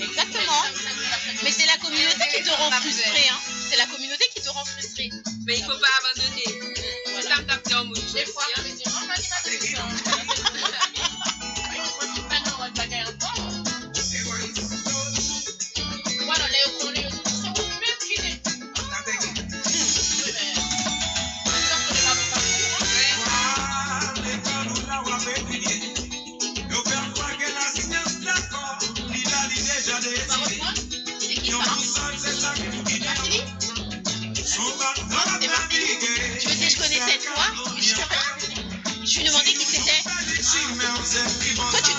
Exactement. Mais c'est la communauté qui te rend frustré. Hein. C'est la communauté qui te rend frustré. Mais il ne faut pas abandonner. C'est ça, mon Des fois, on me dit, oh, Je me disais, je connaissais toi. mais Je, savais- je lui demandais qui c'était. Toi, tu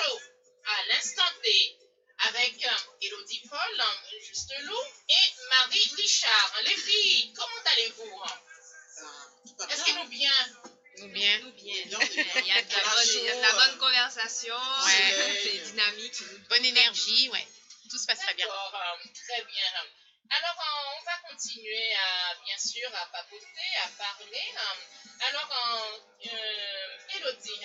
à l'instant T. Avec euh, Elodie Paul, euh, Juste Lou et Marie Richard. Les filles, comment allez-vous? Est-ce que nous bien? Nous bien. Nous bien. Il y a de la bonne, conversation. Ouais. C'est dynamique. Bonne énergie, ouais. Tout se passe très bien. Euh, très bien. Alors, on va continuer à, bien sûr, à papoter, à parler. Alors, euh, euh, Elodie,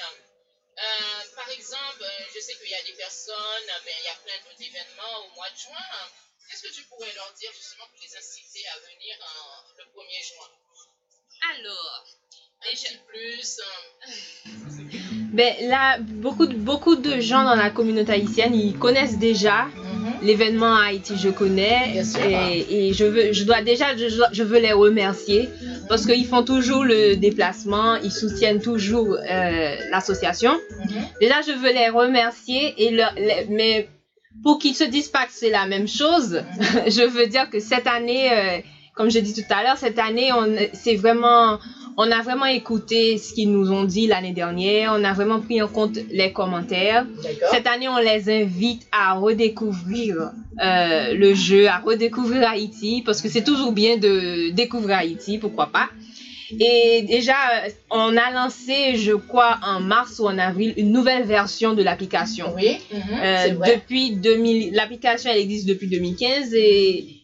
euh, par exemple, euh, je sais qu'il y a des personnes, ben, il y a plein d'autres événements au mois de juin. Qu'est-ce que tu pourrais leur dire justement pour les inciter à venir le 1er juin? Alors, Un petit plus. euh, Ben là, beaucoup de, beaucoup de gens dans la communauté haïtienne, ils connaissent déjà l'événement à Haïti, je connais. Et, et je, veux, je dois déjà, je, je veux les remercier parce qu'ils font toujours le déplacement, ils soutiennent toujours euh, l'association. mhm. Déjà, je veux les remercier, et leur- les- mais pour qu'ils se disent pas que c'est la même chose, je veux dire que cette année, euh, comme je dis tout à l'heure, cette année, on, c'est vraiment, on a vraiment écouté ce qu'ils nous ont dit l'année dernière, on a vraiment pris en compte les commentaires. Cette année, on les invite à redécouvrir euh, le jeu, à redécouvrir Haïti, parce que c'est toujours bien de découvrir Haïti, pourquoi pas. Et déjà, euh, on a lancé, je crois, en mars ou en avril, une nouvelle version de l'application. Oui, mhm, Euh, vrai. depuis 2000, l'application elle existe depuis 2015 et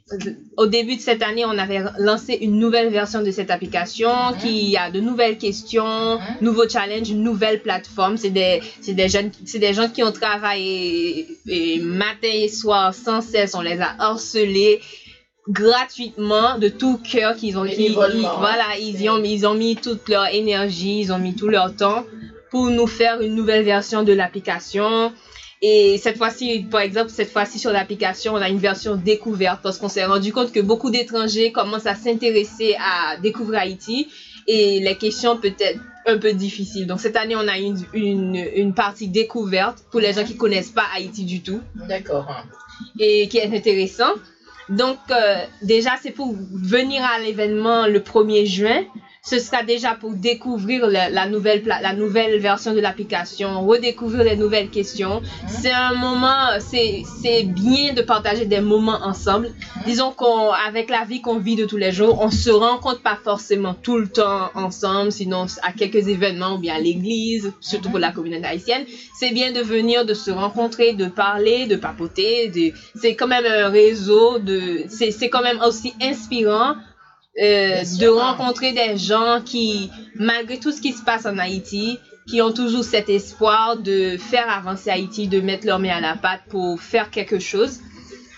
au début de cette année, on avait lancé une nouvelle version de cette application qui a de nouvelles questions, nouveaux challenges, une nouvelle plateforme. C'est des, des jeunes, c'est des gens qui ont travaillé et matin et soir sans cesse. On les a harcelés gratuitement de tout cœur qu'ils ont qui, ils- hein. voilà ils y ont ils ont mis toute leur énergie ils ont mis tout leur temps pour nous faire une nouvelle version de l'application et cette fois-ci, par exemple, cette fois-ci sur l'application, on a une version découverte parce qu'on s'est rendu compte que beaucoup d'étrangers commencent à s'intéresser à découvrir Haïti et les questions peut-être un peu difficiles. Donc cette année, on a une, une, une partie découverte pour les gens qui connaissent pas Haïti du tout D'accord. et qui est intéressant. Donc, euh, déjà, c'est pour venir à l'événement le 1er juin. Ce sera déjà pour découvrir la, la nouvelle, la nouvelle version de l'application, redécouvrir les nouvelles questions. C'est un moment, c'est c'est bien de partager des moments ensemble. Disons qu'avec la vie qu'on vit de tous les jours, on se rencontre pas forcément tout le temps ensemble, sinon à quelques événements ou bien à l'église, surtout pour la communauté haïtienne. C'est bien de venir, de se rencontrer, de parler, de papoter. De... C'est quand même un réseau, de... c'est c'est quand même aussi inspirant euh, de rencontrer des gens qui, malgré tout ce qui se passe en Haïti, qui ont toujours cet espoir de faire avancer Haïti, de mettre leur main à la pâte pour faire quelque chose.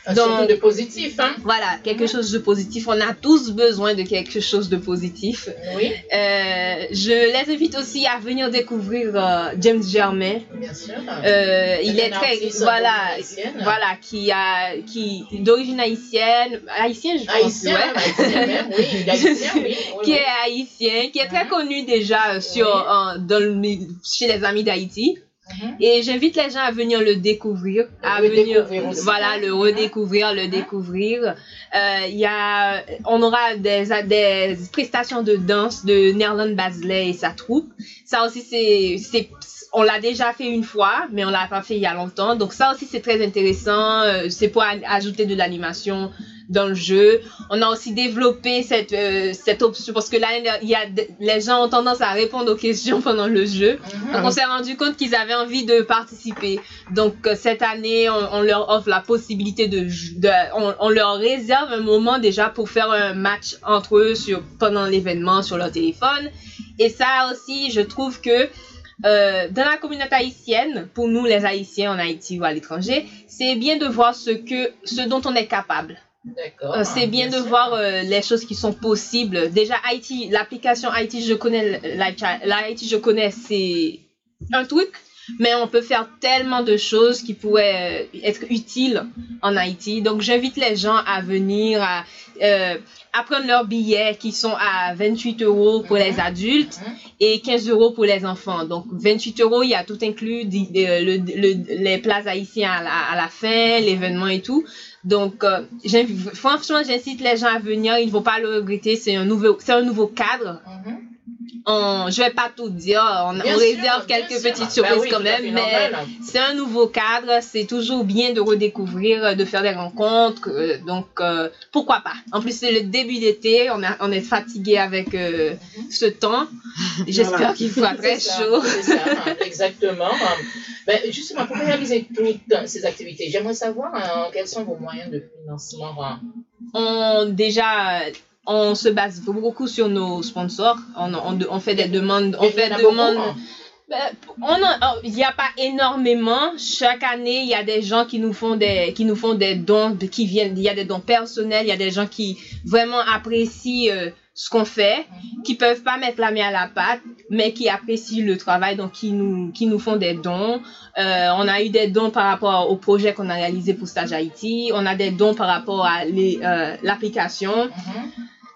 Un Donc- de positif, hein. Voilà, quelque chose de positif. On a tous besoin de quelque chose de positif. Oui, Euh, je les invite aussi à venir découvrir euh, James Germain. bien sûr. Euh, il est très voilà voilà qui a qui d'origine haïtienne haïtienne je pense Haïtien, ouais. haïtien même, oui, haïtien, oui. oui, qui est haïtien qui est très Mhm. connu déjà sur euh, dans le chez les amis d'Haïti Mhm. et j'invite les gens à venir le découvrir Le à venir aussi. voilà le redécouvrir le découvrir Euh, il y a on aura des des prestations de danse de Nerland Basley et sa troupe ça aussi c'est c'est on l'a déjà fait une fois, mais on l'a pas fait il y a longtemps. Donc ça aussi c'est très intéressant. Euh, c'est pour ajouter de l'animation dans le jeu. On a aussi développé cette euh, cette option parce que là il y a les gens ont tendance à répondre aux questions pendant le jeu. Mhm. Donc on s'est rendu compte qu'ils avaient envie de participer. Donc euh, cette année, on, on leur offre la possibilité de, jou- de on, on leur réserve un moment déjà pour faire un match entre eux sur pendant l'événement sur leur téléphone. Et ça aussi, je trouve que euh, dans la communauté haïtienne, pour nous les Haïtiens en Haïti ou à l'étranger, c'est bien de voir ce que ce dont on est capable. D'accord. Euh, c'est bien, de voir euh, les choses qui sont possibles. Déjà, Haïti, l'application Haïti, je connais, la, la Haïti, je connais, c'est un truc, mais on peut faire tellement de choses qui pourraient euh, être utiles en Haïti. Donc, j'invite les gens à venir, à, euh, à prendre leurs billets qui sont à 28 euros pour les adultes Mhm. et 15 euros pour les enfants. Donc, 28 euros, il y a tout inclus, le- le- les plats haïtiens à la, à la fin, l'événement et tout. Donc, euh, franchement, j'incite les gens à venir. Ils ne vont pas le regretter. C'est un nouveau, c'est un nouveau cadre. Mhm. On, je vais pas tout dire. On, Bien on sûr, réserve quelques sûr. petites Ben surprises oui, quand même, mais c'est un nouveau cadre. C'est toujours bien de redécouvrir, de faire des rencontres. euh, donc, euh, pourquoi pas. En plus, c'est le début d'été. On, a, on est fatigué avec euh, ce temps. J'espère Voilà. qu'il fera très ça, chaud. Ça, exactement. Ben, justement, pour réaliser toutes ces activités, j'aimerais savoir hein, quels sont vos moyens de financement. hein? on déjà on se base beaucoup sur nos sponsors. On, on, on fait des demandes. On fait des demandes. a- oh, il n'y a pas énormément. Chaque année, il y a des gens qui nous font des, qui nous font des dons, qui viennent. Il y a des dons personnels. Il y a des gens qui vraiment apprécient euh, ce qu'on fait, qui peuvent pas mettre la main à la pâte, mais qui apprécient le travail, donc qui nous, qui nous font des dons. Euh, on a eu des dons par rapport au projet qu'on a réalisé pour Stage Haïti. On a des dons par rapport à euh, l'application. Mhm.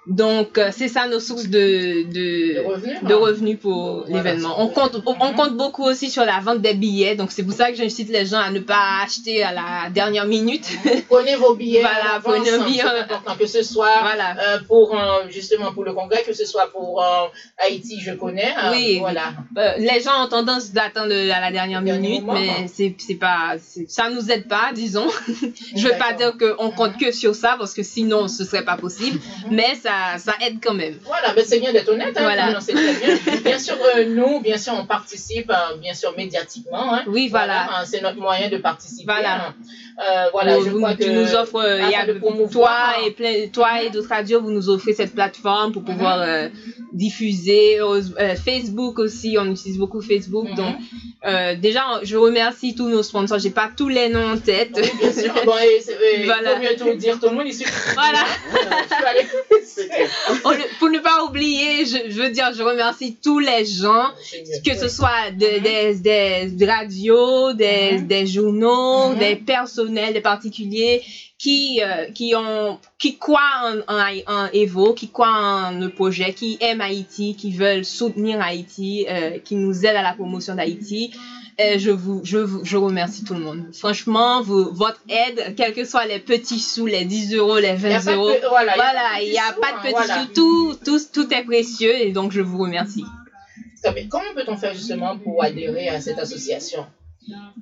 Donc, euh, c'est ça nos sources de, De de, revenus. de hein. revenus pour Voilà, l'événement. On compte, on Mhm. compte beaucoup aussi sur la vente des billets. Donc, c'est pour ça que j'incite les gens à ne pas acheter à la dernière minute. Prenez vos billets. Voilà, prenez un billet, C'est important que ce soit voilà. euh, pour euh, justement pour le congrès, que ce soit pour euh, Haïti, je connais. hein, Oui. Voilà. Euh, les gens ont tendance d'attendre à la dernière minute, moment, mais hein. c'est, c'est pas, ça nous aide pas, disons. Je veux pas dire qu'on compte que sur ça parce que sinon ce serait pas possible, Mhm. mais ça, ça aide quand même. Voilà, ben c'est bien d'être honnête. Hein, Voilà. non, bien. Bien sûr, euh, nous, bien sûr, on participe, euh, bien sûr, médiatiquement. Hein, Oui, voilà. hein, c'est notre moyen de participer. Voilà. Euh, voilà, Vous- je vous- crois tu que nous offres, euh, il y a toi et plein, toi et d'autres radios, vous nous offrez cette plateforme pour pouvoir euh, diffuser. Euh, Facebook aussi, on utilise beaucoup Facebook. Mhm. Donc, déjà, je remercie tous nos sponsors. J'ai pas tous les noms en tête. Oui, bien sûr. Bon, et c'est- et Voilà. faut mieux tout dire. Tout le monde, suffit. Voilà. On pour ne pas oublier, je, je veux dire, je remercie tous les gens, que ce soit de- des, des radios, des, Mhm. des journaux, Mhm. des personnels, des particuliers qui, euh, qui, ont, qui croient en, en, Haï- en Evo, qui croient en le projet, qui aiment Haïti, qui veulent soutenir Haïti, euh, qui nous aident à la promotion d'Haïti. Je vous, je vous, je remercie tout le monde. Franchement, vous, votre aide, quels que soient les petits sous, les 10 euros, les Il y a 20 pas de- euros, voilà, il n'y a pas hein, de petits voilà. sous, tout, tout, tout est précieux et donc je vous remercie. Comment peut-on faire justement pour adhérer à cette association?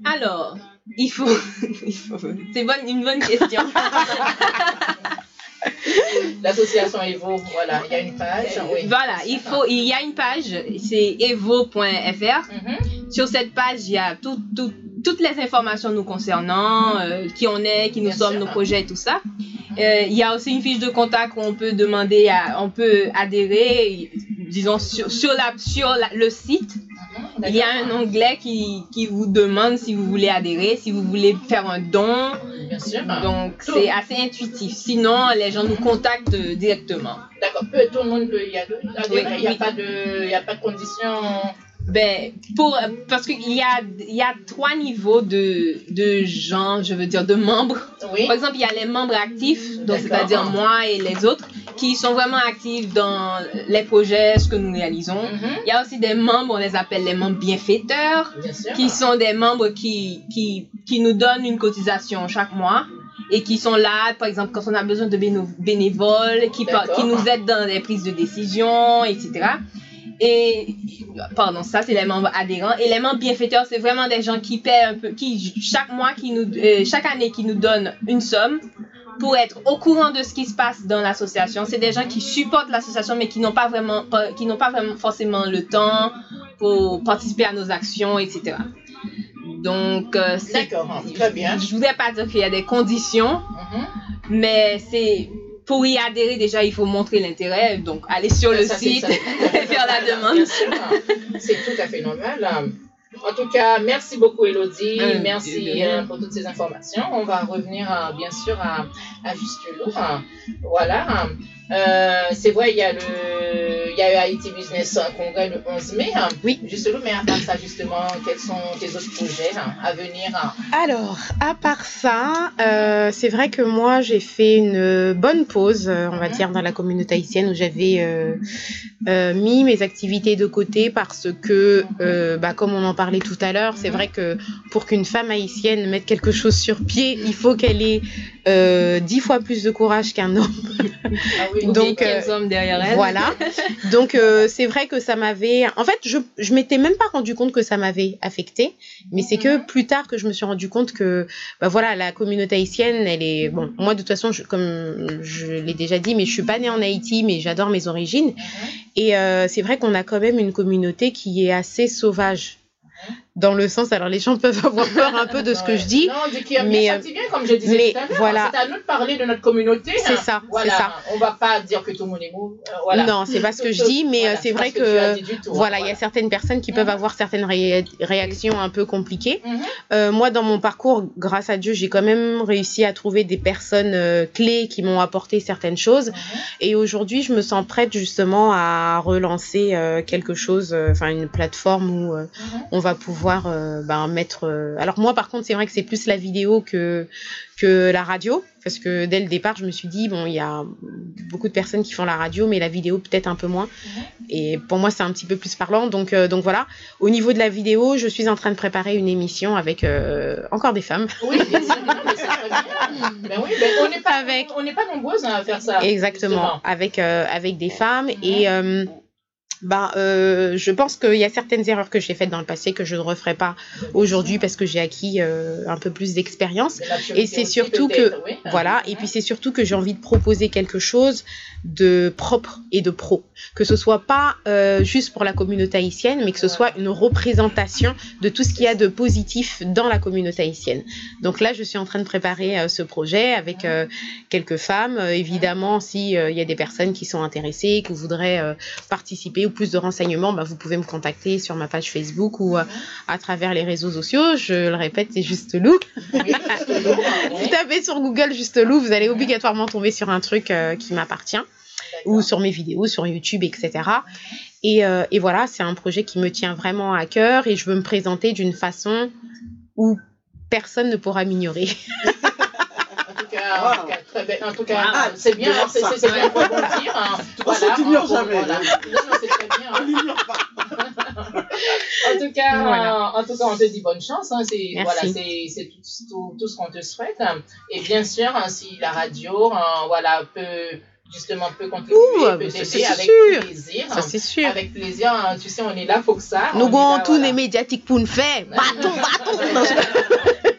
Alors, il faut, c'est bonne, une bonne question. L'association Evo, voilà, il y a une page. Oui. voilà, il faut, il y a une page, c'est evo.fr. Mhm. Sur cette page, il y a tout, tout- toutes les informations nous concernant, euh, qui on est, qui nous Bien sommes, sûr. nos projets et tout ça. Euh, il y a aussi une fiche de contact où on peut demander, à, on peut adhérer, disons sur, sur la, sur la- le site. Il y a un onglet qui, qui vous demande si vous voulez adhérer, si vous voulez faire un don. bien sûr. Donc, c'est assez intuitif. Sinon, les gens nous contactent directement. D'accord, tout le monde peut y adhérer. Oui, Il n'y a, oui. a pas de conditions. Ben, pour, parce qu'il y a, y a trois niveaux de, de gens, je veux dire, de membres. Oui. Par exemple, il y a les membres actifs, donc c'est-à-dire moi et les autres, qui sont vraiment actifs dans les projets, ce que nous réalisons. Mhm, Il y a aussi des membres, on les appelle les membres bienfaiteurs, Bien qui sont des membres qui, qui, qui nous donnent une cotisation chaque mois et qui sont là, par exemple, quand on a besoin de bénévoles, qui, qui nous aident dans les prises de décision, etc. Et, pardon, ça, c'est les membres adhérents. Et les membres bienfaiteurs, c'est vraiment des gens qui paient un peu, qui, chaque mois, qui nous, euh, chaque année, qui nous donnent une somme pour être au courant de ce qui se passe dans l'association. C'est des gens qui supportent l'association, mais qui n'ont pas vraiment, qui n'ont pas vraiment forcément le temps pour participer à nos actions, etc. Donc, euh, c'est, D'accord, très bien. je voudrais pas dire qu'il y a des conditions, Mhm. mais c'est pour y adhérer déjà, il faut montrer l'intérêt. Donc, aller sur le Ça, site et faire la demande. C'est tout à fait normal. En tout cas, merci beaucoup Elodie, Euh, merci euh, pour toutes ces informations. On va revenir euh, bien sûr à, à. Voilà. Euh, c'est vrai, il y a le il y a eu Haïti Business Congrès le 11 mai. Oui. Juste Loup, mais à part ça justement, quels sont tes autres projets hein, à venir hein? Alors, à part ça, euh, c'est vrai que moi, j'ai fait une bonne pause, euh, on va Mhm. dire, dans la communauté haïtienne où j'avais euh, euh, mis mes activités de côté parce que, euh, bah, comme on en parlait tout à l'heure, c'est vrai que pour qu'une femme haïtienne mette quelque chose sur pied, il faut qu'elle ait euh, dix fois plus de courage qu'un homme. Ah oui, Donc, euh, hommes derrière elle. Voilà. Donc euh, c'est vrai que ça m'avait. En fait, je je m'étais même pas rendu compte que ça m'avait affecté, mais c'est que Mhm. plus tard que je me suis rendu compte que bah voilà la communauté haïtienne, elle est bon. Moi de toute façon, je, comme je l'ai déjà dit, mais je suis pas née en Haïti, mais j'adore mes origines. Mhm. Et euh, c'est vrai qu'on a quand même une communauté qui est assez sauvage. Dans le sens, alors les gens peuvent avoir peur un peu de ce que Ouais. je dis, Non, on dit qu'il y a mais, bien euh, comme je disais mais tout à l'heure. voilà. C'est à nous de parler de notre communauté. c'est hein. ça, c'est Voilà, ça. on va pas dire que tout le monde est mou. euh, voilà. Non, c'est pas ce que je dis, mais Voilà, euh, c'est vrai que tout, hein, Voilà, il y a certaines personnes qui peuvent Mhm. avoir certaines ré- réactions un peu compliquées. Mhm. Euh, moi, dans mon parcours, grâce à Dieu, j'ai quand même réussi à trouver des personnes euh, clés qui m'ont apporté certaines choses. Mhm. Et aujourd'hui, je me sens prête justement à relancer euh, quelque chose, enfin une plateforme où on va pouvoir euh, ben, mettre. euh, Alors moi, par contre, c'est vrai que c'est plus la vidéo que que la radio, parce que dès le départ, je me suis dit bon, il y a beaucoup de personnes qui font la radio, mais la vidéo peut-être un peu moins. Et pour moi, c'est un petit peu plus parlant. Donc euh, donc voilà. Au niveau de la vidéo, je suis en train de préparer une émission avec encore des femmes. Oui, bien sûr. Ben ben on n'est pas, Avec- on n'est pas nombreuses à faire ça. Exactement, avec, euh, avec des femmes. Mhm. Et euh, ben, euh, je pense qu'il y a certaines erreurs que j'ai faites dans le passé que je ne referai pas aujourd'hui parce que j'ai acquis euh, un peu plus d'expérience. Et c'est surtout que- oui. Voilà, et puis c'est surtout que j'ai envie de proposer quelque chose de propre et de pro. Que ce soit pas euh, juste pour la communauté haïtienne, mais que ce soit une représentation de tout ce qu'il y a de positif dans la communauté haïtienne. Donc là, je suis en train de préparer euh, ce projet avec quelques femmes. Évidemment, si euh, il y a des personnes qui sont intéressées, qui voudraient participer ou plus de renseignements, bah, vous pouvez me contacter sur ma page Facebook ou euh, à travers les réseaux sociaux. Je le répète, c'est juste Lou. Vous tapez sur Google juste Lou, vous allez obligatoirement tomber sur un truc euh, qui m'appartient, ou sur mes vidéos, sur YouTube, etc. Et, euh, et voilà, c'est un projet qui me tient vraiment à cœur et je veux me présenter d'une façon où personne ne pourra m'ignorer. En tout cas. En tout Ah, c'est bien, c'est ça. bien pour rebondir. hein. toute façon, tu n'ignores jamais. voilà. Non, non, c'est très bien. Pas. En tout cas, Voilà. en tout cas, on te dit bonne chance. Hein, c'est voilà, c'est c'est tout, tout, tout ce qu'on te souhaite. Et bien sûr, hein, si la radio, hein, voilà, peut justement peut contribuer, Ouh, peut ça, t'aider c'est avec sûr. plaisir. Ça, c'est sûr. Avec plaisir, hein, tu sais, on est là pour ça. Nous avons tous voilà. les médiatiques pour nous faire. Bâton, bâton.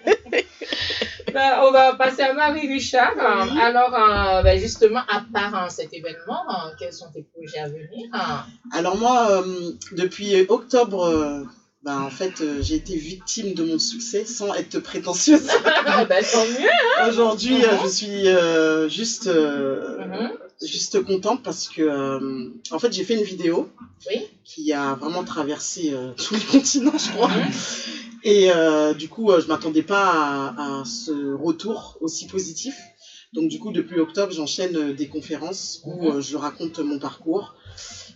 Ben, on va passer à Marie Richard. Euh, Alors, euh, ben, justement, à part hein, cet événement, hein, quels sont tes projets à venir hein? Alors moi, euh, depuis octobre, euh, ben, en fait, euh, j'ai été victime de mon succès sans être prétentieuse. ben, Tant mieux. Aujourd'hui, euh, Mhm. je suis euh, juste, euh, Mhm. juste contente parce que, euh, en fait, j'ai fait une vidéo Oui. qui a vraiment traversé euh, tous les continents, je crois. Mhm. Et euh, du coup, euh, je m'attendais pas à, à ce retour aussi positif. Donc du coup, depuis octobre, j'enchaîne euh, des conférences où Mhm. euh, je raconte mon parcours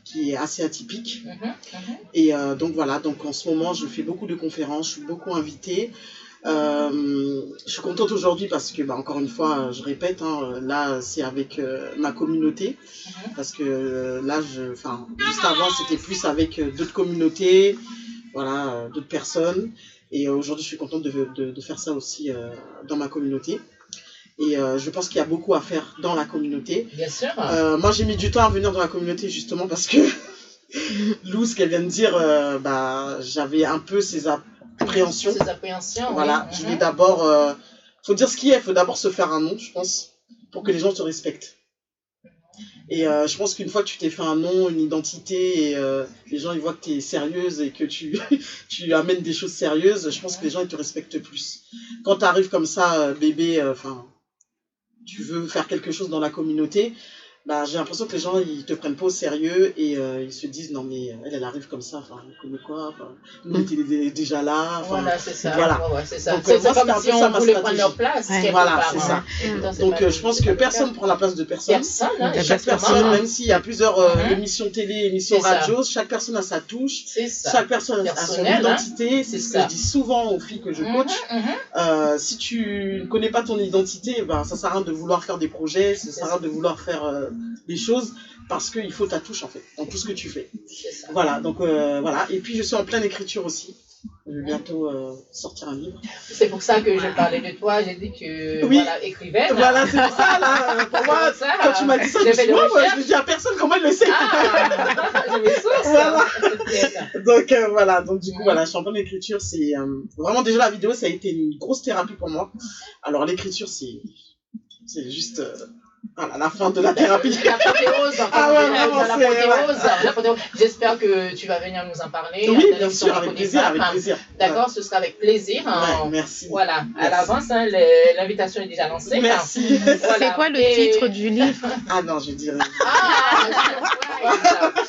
qui est assez atypique. Mhm, mhm. Et euh, donc voilà, donc en ce moment, je fais beaucoup de conférences, je suis beaucoup invitée. Euh, je suis contente aujourd'hui parce que, bah, encore une fois, je répète, hein, là, c'est avec euh, ma communauté. Parce que là, je, enfin, juste avant, c'était plus avec d'autres communautés, voilà, d'autres personnes. Et euh, aujourd'hui, je suis contente de, de, de faire ça aussi euh, dans ma communauté. Et euh, je pense qu'il y a beaucoup à faire dans la communauté. Bien sûr. Euh, moi, j'ai mis du temps à venir dans la communauté justement parce que Lou, ce qu'elle vient de dire, bah, j'avais un peu ces appréhensions. Ces appréhensions. Voilà, oui. je Mhm. vais d'abord. euh, faut dire ce qu'il y a, il faut d'abord se faire un nom, je pense, pour que les gens te respectent. Et euh, je pense qu'une fois que tu t'es fait un nom, une identité, et euh, les gens ils voient que tu es sérieuse et que tu, tu amènes des choses sérieuses, je pense que les gens ils te respectent plus. Quand tu arrives comme ça, euh, bébé, enfin, tu veux faire quelque chose dans la communauté, bah, j'ai l'impression que les gens ils te prennent pas au sérieux et euh, ils se disent non mais elle elle arrive comme ça, enfin, connaît quoi, nous on était dé- déjà là, Voilà, c'est ça. voilà. Ouais, c'est ça. C'est euh, c'est comme si on voulait prendre leur place. Ouais. Voilà, c'est hein. ça. Donc euh, je pense que personne prend la place de personne. Personne, hein, chaque Personne, personne. même s'il y a plusieurs euh, Mhm. émissions télé, émissions ça. radio, chaque personne a sa touche, ça. chaque personne a son hein. identité. C'est ce que je dis souvent aux filles que je Mhm, coach. mhm. Euh, si tu ne connais pas ton identité, ben, ça sert à rien de vouloir faire des projets, ça sert à rien de vouloir faire des choses parce qu'il faut ta touche en fait, dans tout ce que tu fais. Ça. Voilà, donc euh, voilà. Et puis je suis en pleine écriture aussi. Je vais bientôt euh, sortir un livre. C'est pour ça que je parlais de toi. J'ai dit que Oui. voilà, écrivaine. Voilà, c'est pour ça là. Pour moi, Ça, quand tu m'as dit ça, je me fait suis dit, moi, je dis à personne, comment elle le sait Ah. Voilà. Donc euh, voilà, donc du coup voilà, je suis en pleine écriture, c'est euh, vraiment déjà la vidéo, ça a été une grosse thérapie pour moi. Alors l'écriture, c'est c'est juste voilà, la fin de la thérapie. L'apothéose, Ah ouais, la- vraiment, la- c'est- l'apothéose, l'apothéose. J'espère que tu vas venir nous en parler. Oui, bien sûr, avec plaisir, avec plaisir. D'accord, ce sera avec plaisir. Ouais, hein. ouais, merci. Voilà, à l'avance, hein, l'invitation est déjà lancée. Merci. Voilà. C'est quoi le Et- titre du livre? Ah non, je dirais. Ah,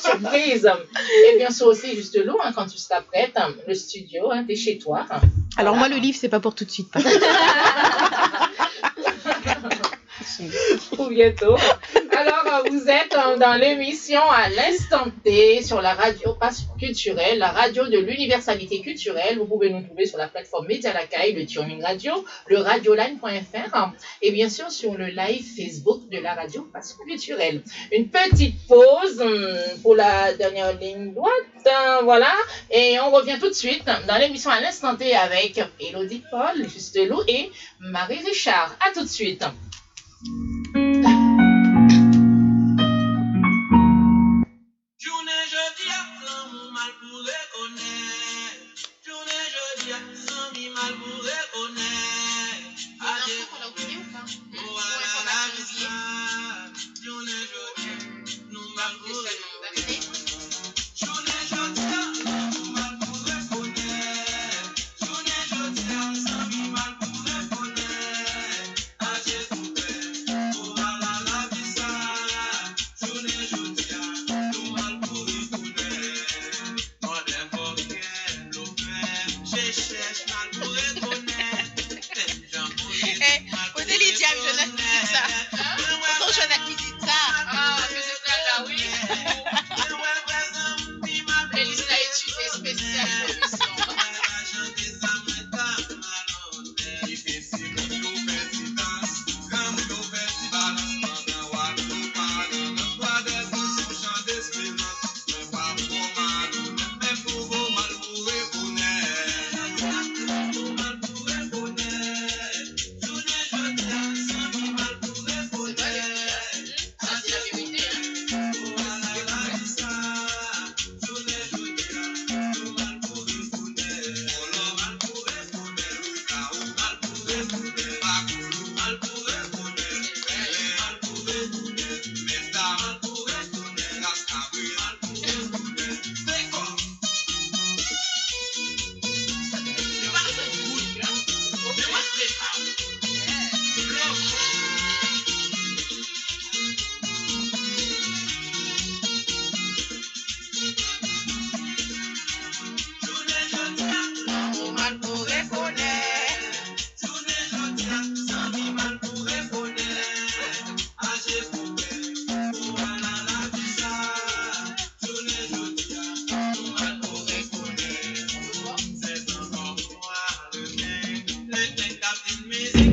surprise, surprise. Et bien sûr aussi, juste l'eau, hein, quand tu seras prête, hein, le studio, hein, t'es chez toi. hein. Alors Voilà. moi, le livre, c'est pas pour tout de suite. Pour bientôt. Alors, euh, vous êtes euh, dans l'émission à l'instant T sur la radio Passe culturelle, la radio de l'universalité culturelle. Vous pouvez nous trouver sur la plateforme Média Lacaille, le Tuning Radio, le radioline.fr et bien sûr sur le live Facebook de la radio Passe culturelle. Une petite pause hum, pour la dernière ligne droite. hein, voilà. Et on revient tout de suite dans l'émission à l'instant T avec Elodie Paul, Juste Lou et Marie Richard. À tout de suite. Mm-hmm.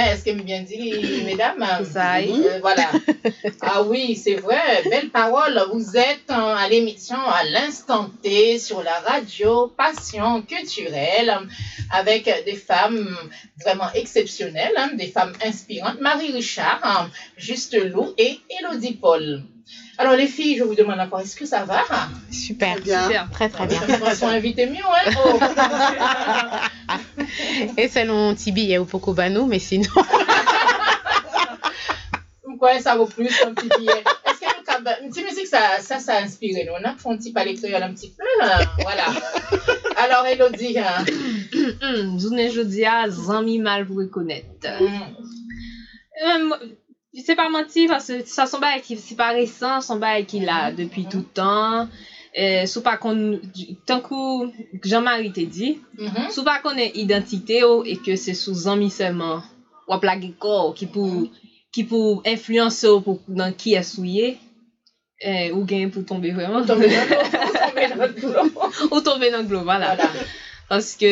Hein, Est-ce que bien dit, mesdames? Ça, hein? Euh, Voilà. Ah oui, c'est vrai. Belle parole. Vous êtes hein, à l'émission à l'instant T sur la radio Passion culturelle avec des femmes vraiment exceptionnelles, hein, des femmes inspirantes. Marie Richard, hein, Juste Lou et Elodie Paul. Alors les filles, je vous demande encore, est-ce que ça va? Super. Très bien. Super. Très très bien. Elles sont invitées mieux, hein? Oh. Et selon Tibi, il y a Upoko Bano, mais sinon. Pourquoi ça vaut plus un petit billet? Est-ce cab- une petite musique, ça, ça, ça a inspiré nous On a fait un petit palais un petit peu, là. Voilà. Alors, Elodie, hein. Hum, Journée jeudi à Zami mal pour Je se pa manti, sa son ba ki si pa resan, son ba ki la depi toutan. Euh, sou pa kon, tankou, Jean-Marie te di, mm -hmm. sou pa kon e identite oh, ou e ke se sou zanmi seman wap la ge kor ki pou, ki pou influence ou oh, pou nan ki asouye, euh, ou gen pou tombe vreman. Ou tombe nan glou, ou tombe nan glou, voilà. voilà. Aske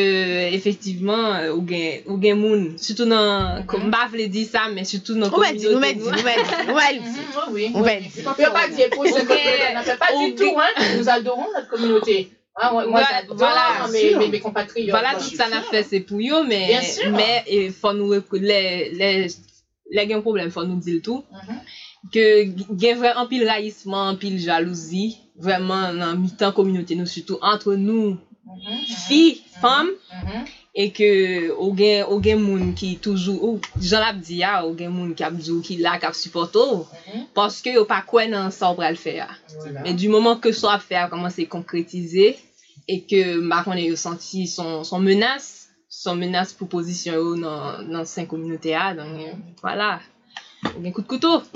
efektiveman euh, ou gen, ou gen moun. Soutou nan, kom mhm. ba vle di sa, men soutou nan kominote nou. Ou men di, ou men di, ou men di. Ou men di. Oh yo pa di, pou se kominote, nan se pa du tout, hein. Nous adorons notre kominote. Ah, moi, moi voilà, mes, mes, mes, compatriotes. Voilà, tout ça n'a fait, c'est pour eux, mais, mais, il faut nous, les, les, les gains problèmes, faut nous dire le tout. Mm -hmm. Que, gain vrai, en pile raïssement, en pile jalousie, vraiment, dans mi-temps communauté, nous, surtout entre nous, fi, fam, e ke ou gen, ah, ou gen moun ki toujou, ou jan ap di ya, ou gen moun ki ap djou, ki la, ki ap supporto, paske yo pa kwen nan sa ou pral fe ya. Voilà. Men du moman ke sa so ap fe ya, koman se konkretize, e ke makon e yo santi son, son menas, son menas pou pozisyon yo nan, nan sen kominote ya, dan, wala. Voilà. Ou gen coup de couteau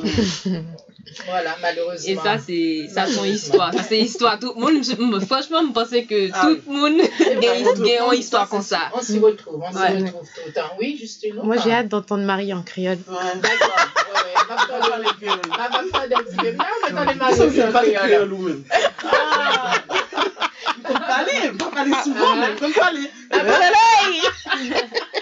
Voilà, malheureusement. et ça c'est ça son histoire ça c'est histoire tout le monde franchement je pensais que Ah tout le monde gen une histoire comme ça On s'y retrouve, on s'y Ouais. retrouve tout le temps. Oui, juste une Moi, j'ai hâte d'entendre Marie en créole. Ouais. D'accord. Ouais, ouais. Va Pas des petits peu. Non, mais dans les maris, c'est pas les créole. même. Ah. Pas parler, pas parler souvent, mais comme parler. Quand il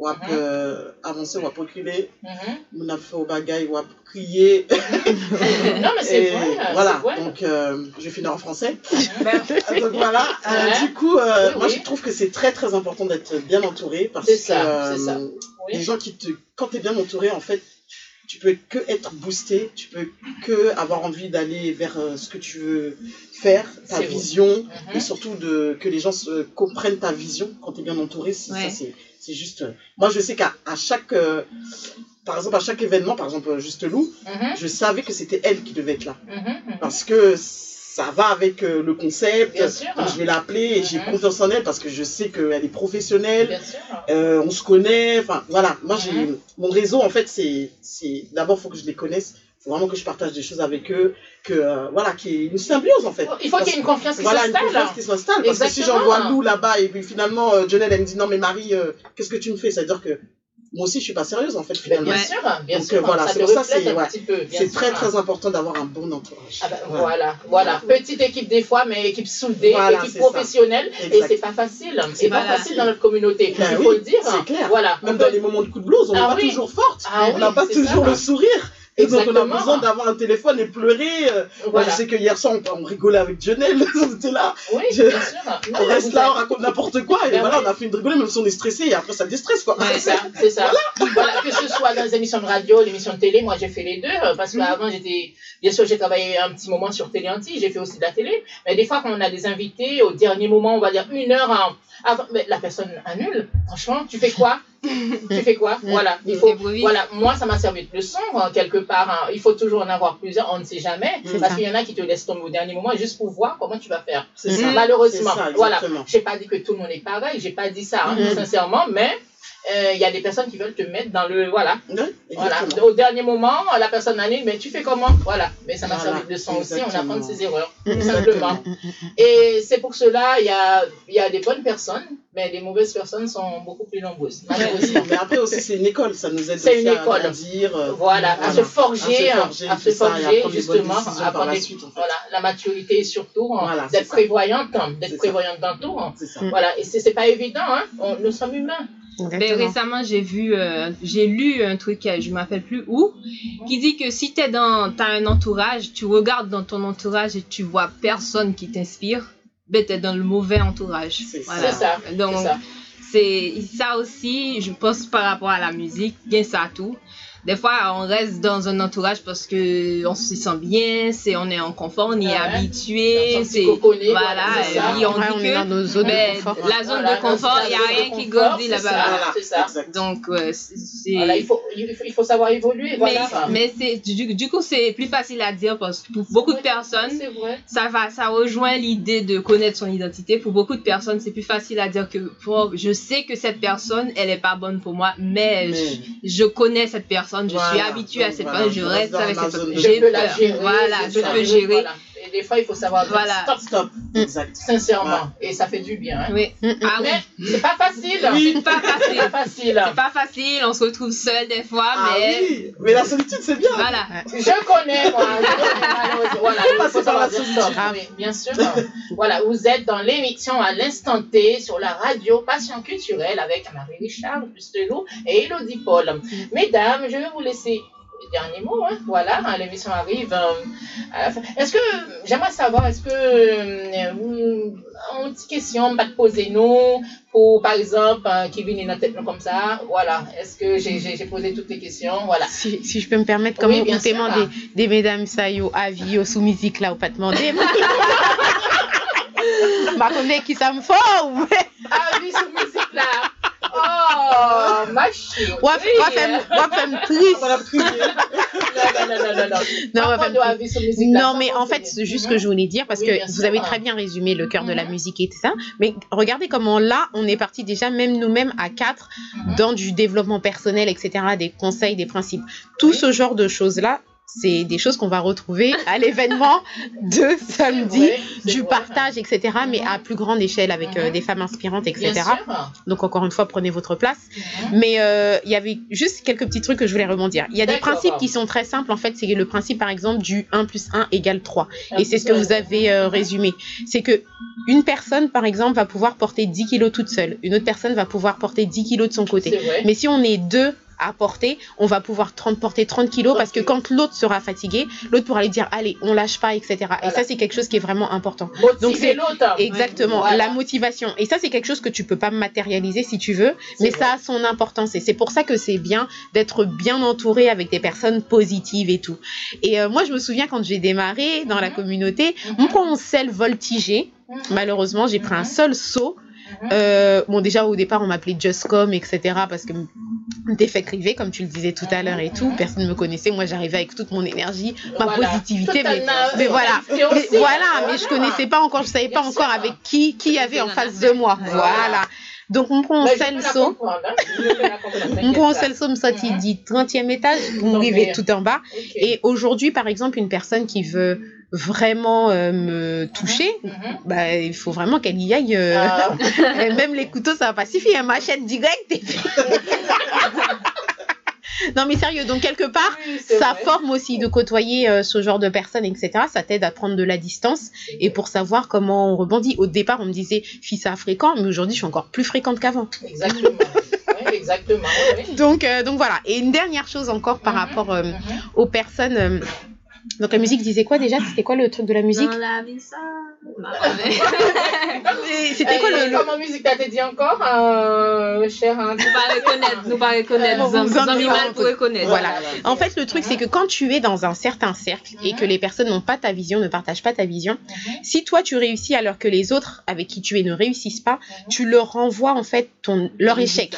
on peut euh, avancer, on peut reculer. Mhm. On a fait au bagaille, on va crier. Non, mais c'est vrai. Voilà, donc euh, je vais finir en français. Donc voilà, euh, du coup, euh, Oui, moi oui. je trouve que c'est très très important d'être bien entouré parce C'est que ça, ça. les Oui. gens qui te, quand tu es bien entouré, en fait, tu peux que être boosté, tu peux que avoir envie d'aller vers ce que tu veux faire, ta vrai. vision, et surtout de, que les gens se, comprennent ta vision quand tu es bien entouré. c'est- Ouais. Ça, c'est, juste. moi, je sais qu'à à chaque. euh, par exemple, à chaque événement, par exemple, Juste Lou, Mhm, je savais que c'était elle qui devait être là. mhm, mhm. Parce que ça va avec euh, le concept. Bien sûr. Donc, je vais l'appeler et j'ai Mhm. confiance en elle parce que je sais qu'elle est professionnelle. Bien sûr. Euh, on se connaît, enfin voilà. Moi, j'ai mon réseau en fait, c'est, c'est d'abord faut que je les connaisse, faut vraiment que je partage des choses avec eux, que euh, voilà, qu'il y ait une symbiose en fait. Il faut qu'il y ait une confiance qui Voilà, une s'installe. confiance qui s'installe. Parce que si Exactement. j'envoie Lou là-bas et puis finalement euh, Jonelle elle me dit non mais Marie, euh, qu'est-ce que tu me fais? Ça veut dire que moi aussi je suis pas sérieuse en fait finalement. bien sûr, bien Donc, sûr. voilà, c'est pour ça, c'est- ouais. très très important d'avoir un bon entourage. Ah Ouais. voilà, voilà. Petite équipe des fois, mais équipe soudée, Voilà, équipe professionnelle. Et c'est pas facile. C'est pas Voilà. facile dans notre communauté. Ben Il oui, faut le dire. c'est clair. Voilà. Même dans les moments de coup de blues, on n'est Ah pas toujours forte. Ah on n'a pas toujours le sourire. Et donc on a besoin d'avoir un téléphone et pleurer. euh, Moi, je sais que hier soir, on, on rigolait avec Jonelle. on était là. Oui, Je- bien sûr. Non, On reste là, on raconte n'importe quoi. Et Ben voilà, oui. on a fait une rigoler, même si on est stressé. Et après, ça déstresse, quoi. C'est ça, c'est ça. Voilà. que ce soit dans les émissions de radio, les émissions de télé, moi j'ai fait les deux, euh, parce qu'avant j'étais, bien sûr j'ai travaillé un petit moment sur Télé Anti, j'ai fait aussi de la télé, mais des fois quand on a des invités, au dernier moment, on va dire une heure avant, mais la personne annule, franchement, tu fais quoi? Tu fais quoi? Voilà, il faut, voilà, moi ça m'a servi de leçon, hein, quelque part, hein. il faut toujours en avoir plusieurs, on ne sait jamais, C'est parce qu'il y en a qui te laissent tomber au dernier moment juste pour voir comment tu vas faire. C'est ça. Malheureusement, ça, voilà. J'ai pas dit que tout le monde est pareil, j'ai pas dit ça, hein, sincèrement, mais il y a des personnes qui veulent te mettre dans le. Voilà. Voilà. Au dernier moment, la personne annule, mais tu fais comment? Voilà. Mais ça m'a Voilà, servi de leçon aussi, on apprend de ses erreurs, tout simplement. Et c'est pour cela, il y a, y a des bonnes personnes, mais les mauvaises personnes sont beaucoup plus nombreuses, malheureusement. Mais après aussi, c'est une école, ça nous aide aussi une à école. grandir. euh, Voilà, à se forger, à à se se forger, ça, à justement, à prendre la des- suite, en fait. voilà, la maturité surtout, hein, Voilà, d'être prévoyante, hein, d'être prévoyante dans tout. hein. Voilà, et c'est c'est pas évident, hein. On- nous sommes humains. Ben, récemment, j'ai vu, euh, j'ai lu un truc, euh, je ne m'appelle plus où, qui dit que si t'es dans, t'as un entourage, tu regardes dans ton entourage et tu vois personne qui t'inspire, ben t'es dans le mauvais entourage. C'est ça. Voilà. C'est ça. Donc, c'est ça. c'est ça aussi, je pense par rapport à la musique, bien ça tout. Des fois, on reste dans un entourage parce que on se sent bien, c'est on est en confort, on y est Ouais. habitué, c'est voilà, et on Ouais, dit on que est dans nos zones ben, de confort. la zone Voilà, de confort, il n'y a rien qui grandit là-bas. Donc, euh, c'est. Voilà, il faut, il faut, il faut savoir évoluer. mais Voilà. mais c'est du, du coup, c'est plus facile à dire parce que pour beaucoup de personnes, C'est vrai. ça va, ça rejoint l'idée de connaître son identité. Pour beaucoup de personnes, c'est plus facile à dire que pour- je sais que cette personne, elle est pas bonne pour moi, mais, Mais- je, je connais cette personne, je suis habituée à cette voilà, personne, je reste avec cette personne. J'ai peur. Voilà, je peux gérer. Voilà. Et des fois, il faut savoir dire Voilà. stop, Stop. Mm. Exact. sincèrement. Et ça fait du bien. hein. Oui. Mm, mm. Ah oui. Mais c'est pas facile. C'est pas C'est facile. pas facile. C'est pas facile, on se retrouve seul des fois, Ah mais oui, mais la solitude, c'est bien. voilà. Je connais, moi. Je connais, malheureusement. Voilà, il Passer faut par la savoir dire solitude. stop. Oui, bien sûr. Voilà, vous êtes dans l'émission à l'instant T sur la radio Passion Culturelle avec Marie Richard, Justelou et Elodie Paul. Mesdames, je vais vous laisser dernier mot. Hein. Voilà, hein, l'émission arrive euh, à la fin. Est-ce que, j'aimerais savoir, est-ce que, euh, une petite question, pas de poser nous, pour, par exemple, euh, qui vient dans la tête comme ça, voilà. Est-ce que j'ai posé toutes les questions, voilà. Si, si je peux me permettre, Oui, comme bien on sûr. demande des, des mesdames ça yo avis sous musique là ou pas demander. Ma connaît qui ça me fait ou Ah oui, cette musique-là. Oh, ma chérie. Triste. Non, mais en fait, c'est juste ce que je voulais dire parce que vous avez très bien résumé le cœur de la Mhm. musique et tout ça. Mais regardez comment là, on est parti déjà, même nous-mêmes à quatre, Mhm. dans du développement personnel, etc., des conseils, des principes. Tout ce genre de choses-là, c'est des choses qu'on va retrouver à l'événement de samedi. vrai, du vrai. partage, etc., mais à plus grande échelle avec euh, des femmes inspirantes, etc. Donc encore une fois, prenez votre place. Mais euh, il y avait juste quelques petits trucs que je voulais rebondir. Il y a des principes qui sont très simples. En fait, c'est le principe, par exemple, du 1 plus 1 égale 3. Un Et c'est ce que vous avez euh, résumé. C'est que une personne, par exemple, va pouvoir porter 10 kilos toute seule. Une autre personne va pouvoir porter 10 kilos de son côté. Mais si on est deux à porter, on va pouvoir 30, porter 30 kilos parce que quand l'autre sera fatigué, l'autre pourra lui dire allez, on lâche pas, etc. Et ça, c'est quelque chose qui est vraiment important. Motiver Donc, c'est- l'autre. Exactement, Voilà. la motivation. Et ça, c'est quelque chose que tu peux pas matérialiser si tu veux, mais ça a son importance. Et c'est pour ça que c'est bien d'être bien entouré avec des personnes positives et tout. Et euh, moi, je me souviens quand j'ai démarré dans la Mhm. communauté, Mhm. mon conseil voltigé, Mhm. malheureusement, j'ai pris un seul saut. Mhm. Euh, bon, déjà au départ, on m'appelait Justcom, etc. parce que défait privé, comme tu le disais tout à l'heure et tout. Mhm. Personne ne me connaissait. Moi, j'arrivais avec toute mon énergie, ma Voilà. positivité. Mais, mais voilà. Aussi, Mais voilà, mais je connaissais pas encore, je savais Bien pas encore sûr. avec qui, qui y avait en face de moi. Voilà. Donc, peux la saut, comprendre, hein. Pas. saut me sortit Mhm. dit 30e étage, vous arrivez tout en bas. Ok. Et aujourd'hui, par exemple, une personne qui veut vraiment euh, me toucher, Mhm. bah, il faut vraiment qu'elle y aille. euh, Ah. même les couteaux, ça va pas suffire. Elle m'achète direct. et puis- non, mais sérieux, donc quelque part, Oui, ça vrai. forme aussi de côtoyer euh, ce genre de personnes, etc. Ça t'aide à prendre de la distance et pour savoir comment on rebondit. Au départ, on me disait, fille, ça fréquent, mais aujourd'hui, je suis encore plus fréquente qu'avant. Exactement. Oui, exactement. oui. Donc, euh, donc voilà. Et une dernière chose encore par Mhm. rapport euh, Mhm. aux personnes. Donc la musique disait quoi déjà? C'était quoi le truc de la musique? Dans la. Et C'était quoi Euh, le, Comment musique t'as dit encore, euh, cher hein, Nous pas reconnaître, nous pas reconnaître. Voilà. En fait, le truc, c'est que quand tu es dans un certain cercle et que les personnes n'ont pas ta vision, ne partagent pas ta vision, Mhm. si toi tu réussis alors que les autres avec qui tu es ne réussissent pas, Mhm. tu leur renvoies en fait ton, leur échec.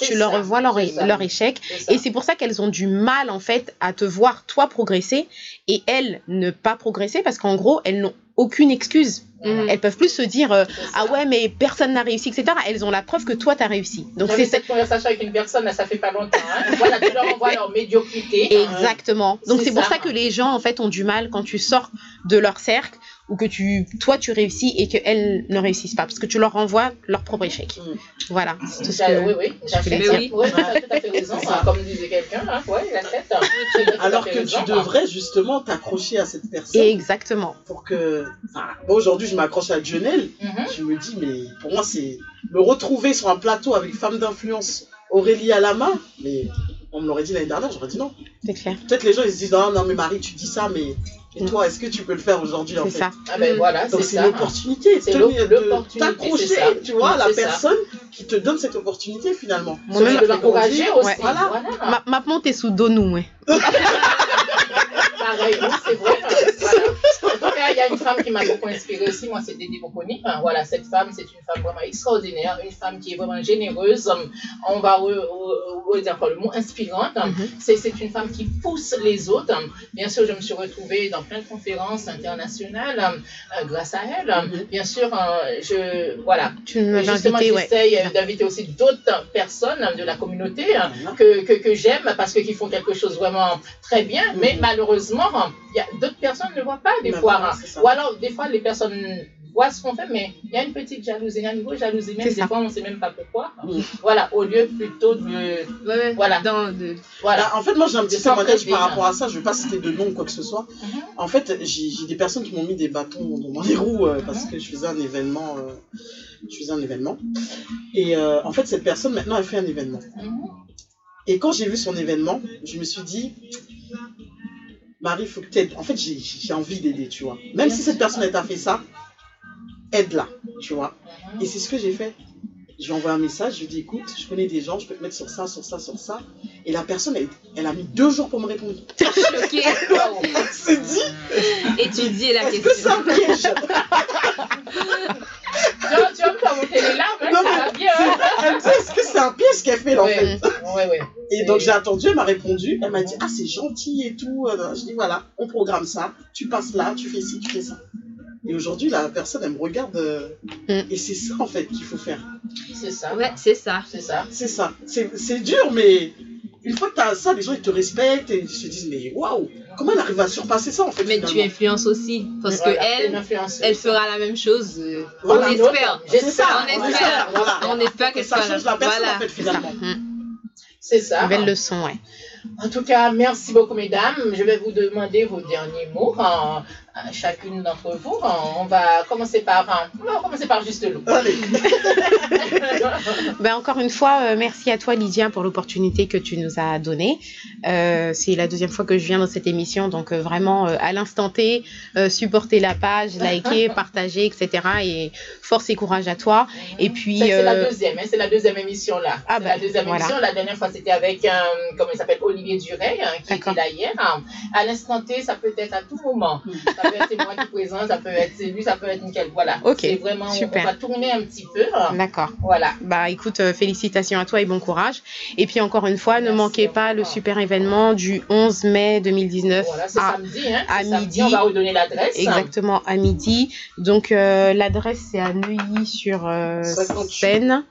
Tu leur renvoies leur, leur échec. Et c'est pour ça qu'elles ont du mal en fait à te voir toi progresser et elles ne pas progresser parce qu'en gros elles n'ont aucune excuse. Mhm. Elles peuvent plus se dire euh, ah ouais mais personne n'a réussi etc. Elles ont la preuve que toi t'as réussi. Donc c'est cette conversation avec une personne, là, ça fait pas longtemps. Hein. Voilà, tu leur envoies leur médiocrité. Exactement. Donc C'est pour ça. ça que les gens en fait ont du mal quand tu sors de leur cercle ou que tu toi tu réussis et qu'elles ne réussissent pas parce que tu leur renvoies leur propre échec. Mm. Voilà. c'est tout ce Ça, que- Oui, oui, voulais dire. Oui, tu as tout à fait raison. Comme disait quelqu'un, hein. ouais, Alors que raison. tu devrais justement t'accrocher à cette personne Exactement. pour que. Enfin, aujourd'hui, je m'accroche à Lionel. Mhm. Je me dis, mais pour moi, c'est me retrouver sur un plateau avec femme d'influence, Aurélie à la main. Mais on me l'aurait dit l'année dernière, j'aurais dit non. C'est clair. Peut-être les gens ils se disent, non, non, mais Marie, tu dis ça, mais et Mm. toi, est-ce que tu peux le faire aujourd'hui en C'est fait ça. Ah ben voilà, Donc c'est c'est ça. une opportunité, C'est de l'opportunité, t'accrocher, c'est ça. tu vois, à la ça. personne qui te donne cette opportunité finalement. Moi-même, de Ça fait l'encourager aussi. Ouais. Voilà. Voilà. Ma, maintenant t'es sous Donou, ouais. Pareil, oui, c'est vrai. Voilà. Il y a une femme qui m'a beaucoup inspirée aussi. Moi, c'est Dédé Boconi. Enfin, voilà, cette femme, c'est une femme vraiment extraordinaire, une femme qui est vraiment généreuse. On va re- re- re- dire quoi, le mot inspirante. Mhm. C'est c'est une femme qui pousse les autres. Bien sûr, je me suis retrouvée dans plein de conférences internationales euh, grâce à elle. Mhm. Bien sûr, euh, je voilà. Tu Justement, ouais. j'essaye d'inviter aussi d'autres personnes de la communauté hein, Voilà. que, que, que j'aime parce qu'ils font quelque chose vraiment très bien, mais malheureusement, d'autres personnes ne voient pas des fois. Ou alors, des fois, les personnes voient ce qu'on fait, mais il y a une petite jalousie, il y a une grosse jalousie, même des ça. fois, on ne sait même pas pourquoi. Mhm. Voilà, au lieu plutôt de. Ouais. Voilà. Dans de... Voilà. Bah, en fait, moi j'ai un petit témoignage par rapport à ça. Je vais pas citer de nom ou quoi que ce soit. Mhm. En fait, j'ai des personnes qui m'ont mis des bâtons dans les roues euh, parce Mhm. que je faisais un événement. euh, je faisais un événement. Et euh, en fait, cette personne maintenant elle fait un événement. Mhm. Et quand j'ai vu son événement, je me suis dit, Marie, faut que t'aides. En fait, j'ai envie d'aider, tu vois. Même si cette personne elle t'a fait ça, aide-la, tu vois. Et c'est ce que j'ai fait. Je lui ai envoyé un message, je lui dit écoute, je connais des gens, je peux te mettre sur ça, sur ça, sur ça. Et la personne, elle, elle a mis deux jours pour me répondre. Elle s'est dit, Étudier la que question. piège? Tu vas me faire monter les larmes, hein, Non, ça mais va bien. hein. Elle me dit est-ce que c'est un piège qu'elle fait là en fait Ouais, ouais. Et donc j'ai attendu, elle m'a répondu, elle m'a dit ah c'est gentil et tout. Euh, Je dis voilà, on programme ça, tu passes là, tu fais ci, tu fais ça. Et aujourd'hui la personne elle me regarde euh, Mm. et c'est ça en fait qu'il faut faire. C'est ça. Ouais, c'est ça. C'est ça. C'est ça. C'est c'est dur mais une fois que tu as ça, les gens ils te respectent et ils se disent mais waouh, comment elle arrive à surpasser ça en fait Mais tu finalement influences aussi. Parce que Voilà, une elle, fera la même chose. euh, Voilà. on espère. C'est ça, On espère. voilà. On espère Que ça change la personne Voilà. en fait C'est ça. finalement. Mm. C'est ça. Belle leçon, ouais. En tout cas, merci beaucoup, mesdames. Je vais vous demander vos derniers mots, hein, chacune d'entre vous. hein. On va commencer par, on va commencer par juste l'eau. Allez. Ben, encore une fois, euh, merci à toi Lydia pour l'opportunité que tu nous as donnée. Euh, c'est la deuxième fois que je viens dans cette émission, donc euh, vraiment à l'instant T, euh, supporter la page, liker, partager, etc. Et force et courage à toi. Et puis, C'est la deuxième, hein, c'est la deuxième émission là. Ah ben, la deuxième voilà. émission. La dernière fois, c'était avec, euh, comment il s'appelle, Olivier Duret, hein, qui était là hier. hein. À l'instant T, ça peut être à tout moment. Ça peut être moi qui présente, ça peut être lui, ça peut être nickel. Voilà. Ok, C'est vraiment, on- super. on va tourner un petit peu. hein. D'accord. Voilà. Bah écoute, euh, félicitations à toi et bon courage. Et puis encore une fois, ne manquez pas le super événement du 11 mai 2019 Voilà, c'est samedi. Hein, à samedi. midi. On va redonner l'adresse. Exactement, à midi. Donc, euh, l'adresse, c'est à Neuilly sur euh, 58. Seine.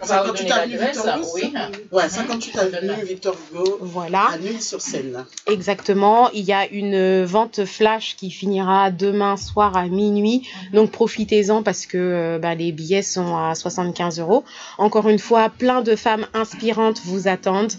Va 58 redonner avenue l'adresse. Victor Hugo, Oui. Ouais, 58 avenue Victor Hugo, Voilà, à Neuilly-sur-Seine. exactement. Il y a une vente flash qui finira demain soir à minuit. Donc, profitez-en parce que euh, bah, les billets sont à 75 euros. Encore une fois, plein de femmes inspirantes vous attendent.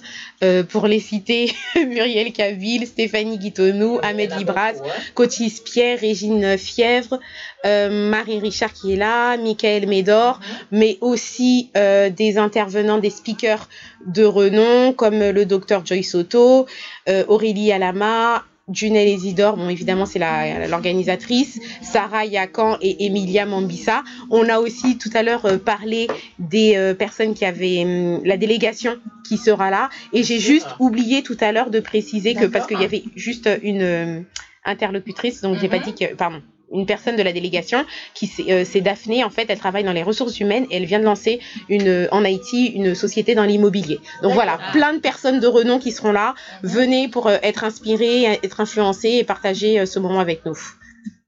Euh, pour les citer, Muriel Caville, Stéphanie Guitonou, y Ahmed hein. Cotis Pierre, Régine Fièvre, euh, Marie Richard qui est là, Michael Médor, mais aussi euh, des intervenants, des speakers de renom comme le docteur Joyce Soto, euh, Aurélie Alama, Junel Isidore, bon évidemment c'est la- l'organisatrice, Sarah Yakan et Emilia Mambissa. On a aussi tout à l'heure euh, parlé des euh, personnes qui avaient hum, la délégation qui sera là et j'ai juste oublié tout à l'heure de préciser que parce qu'il y avait juste une euh, interlocutrice donc j'ai pas Mhm. dit que pardon une personne de la délégation qui c'est euh, c'est Daphné en fait elle travaille dans les ressources humaines et elle vient de lancer une euh, en Haïti une société dans l'immobilier. Donc voilà plein de personnes de renom qui seront là. Venez pour euh, être inspirés être influencés et partager euh, ce moment avec nous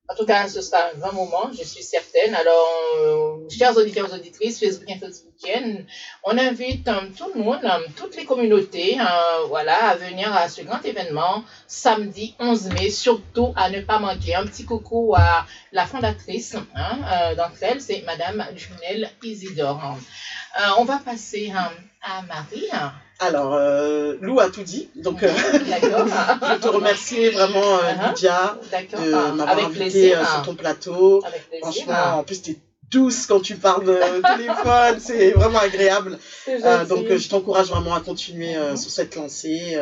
En tout cas, ce sera un grand moment, je suis certaine. Alors, euh, chers auditeurs, auditrices, Facebook et Facebookiennes, on invite euh, tout le monde, euh, toutes les communautés, euh, voilà, à venir à ce grand événement samedi 11 mai. Surtout à ne pas manquer. Un petit coucou à la fondatrice hein, euh, d'entre elles, c'est Madame Junelle Isidore. Euh, on va passer à Marie. Alors, euh, Lou a tout dit. Donc, euh, D'accord. je veux te remercier vraiment, euh, Uh-huh. Lydia, de m'avoir Avec invité euh, sur ton plateau. Avec. Franchement, en plus, t'es douce quand tu parles au téléphone. C'est vraiment agréable. Donc, je t'encourage vraiment à continuer Mhm. sur cette lancée.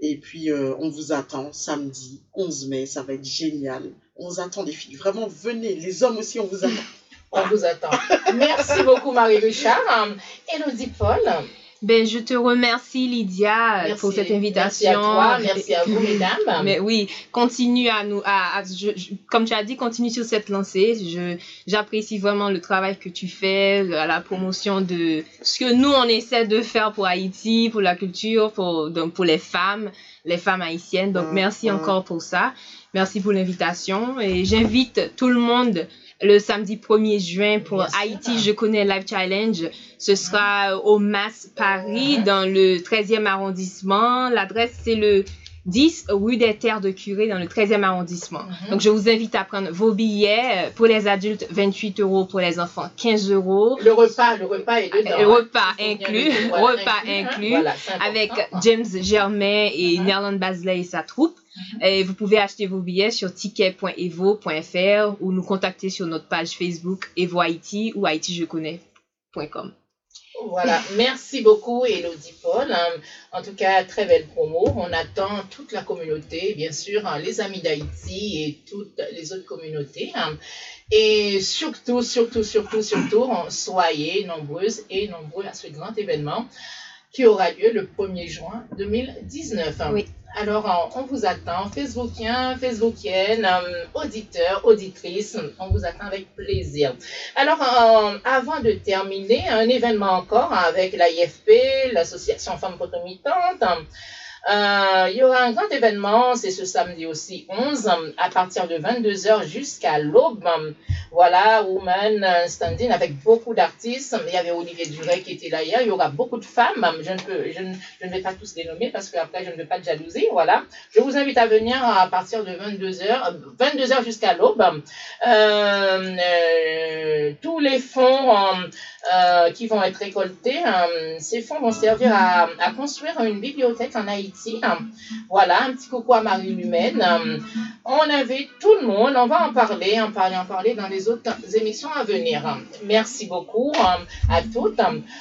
et puis, on vous attend samedi 11 mai. Ça va être génial. On vous attend, les filles. Vraiment, venez. Les hommes aussi, on vous attend. On vous attend. Merci beaucoup, Marie-Richard. Elodie Paul. Ben, je te remercie, Lydia, Merci. pour cette invitation. Merci à toi, merci à vous, mesdames. Mais oui, continue à nous, à, à- je- je- comme tu as dit, continue sur cette lancée. Je, j'apprécie vraiment le travail que tu fais, la, la promotion de ce que nous on essaie de faire pour Haïti, pour la culture, pour donc pour les femmes, les femmes haïtiennes. Donc Mm, merci mm. encore pour ça. Merci pour l'invitation et j'invite tout le monde le samedi 1er juin pour Bien sûr. Haïti Je connais Life Challenge. Ce sera au MAS Paris, Mhm. dans le 13e arrondissement. L'adresse, c'est le 10 rue des Terres de Curé, dans le 13e arrondissement. Mhm. Donc, je vous invite à prendre vos billets. Pour les adultes, 28 euros. Pour les enfants, 15 euros. Le repas, le repas est dedans. Le repas inclus, repas hein? inclus, Voilà, avec James Germain et Mhm. Nerland Basley et sa troupe. Et vous pouvez acheter vos billets sur ticket.evo.fr ou nous contacter sur notre page Facebook Evo Haïti ou haïtijeconnais.com. Voilà, merci beaucoup Elodie Paul. Euh, En tout cas, très belle promo. On attend toute la communauté, bien sûr, hein, les amis d'Haïti et toutes les autres communautés. hein. Et surtout, surtout, surtout, surtout, hein, soyez nombreuses et nombreux à ce grand événement qui aura lieu le 1er juin 2019. Oui. Alors, on vous attend, Facebookiens, Facebookiennes, euh, auditeurs, auditrices, on vous attend avec plaisir. Alors, euh, avant de terminer, un événement encore avec l'AIFP, l'Association Femmes Concomitantes. Euh, il y aura un grand événement, c'est ce samedi aussi 11, euh, à partir de 22h jusqu'à l'aube. Euh, Voilà, Woman Standing avec beaucoup d'artistes. Il y avait Olivier Duret qui était là hier. Il y aura beaucoup de femmes. Je ne, peux, je ne, je ne vais pas tous les nommer parce qu'après, je ne veux pas de jalousie. Voilà. Je vous invite à venir à partir de 22h, 22h jusqu'à l'aube. Euh, euh, tous les fonds euh, euh, qui vont être récoltés, euh, ces fonds vont servir à construire une bibliothèque en Haïti. Voilà, un petit coucou à Marie Lumène. On invite tout le monde, on va en parler, en parler, en parler dans les autres émissions à venir. Merci beaucoup à toutes.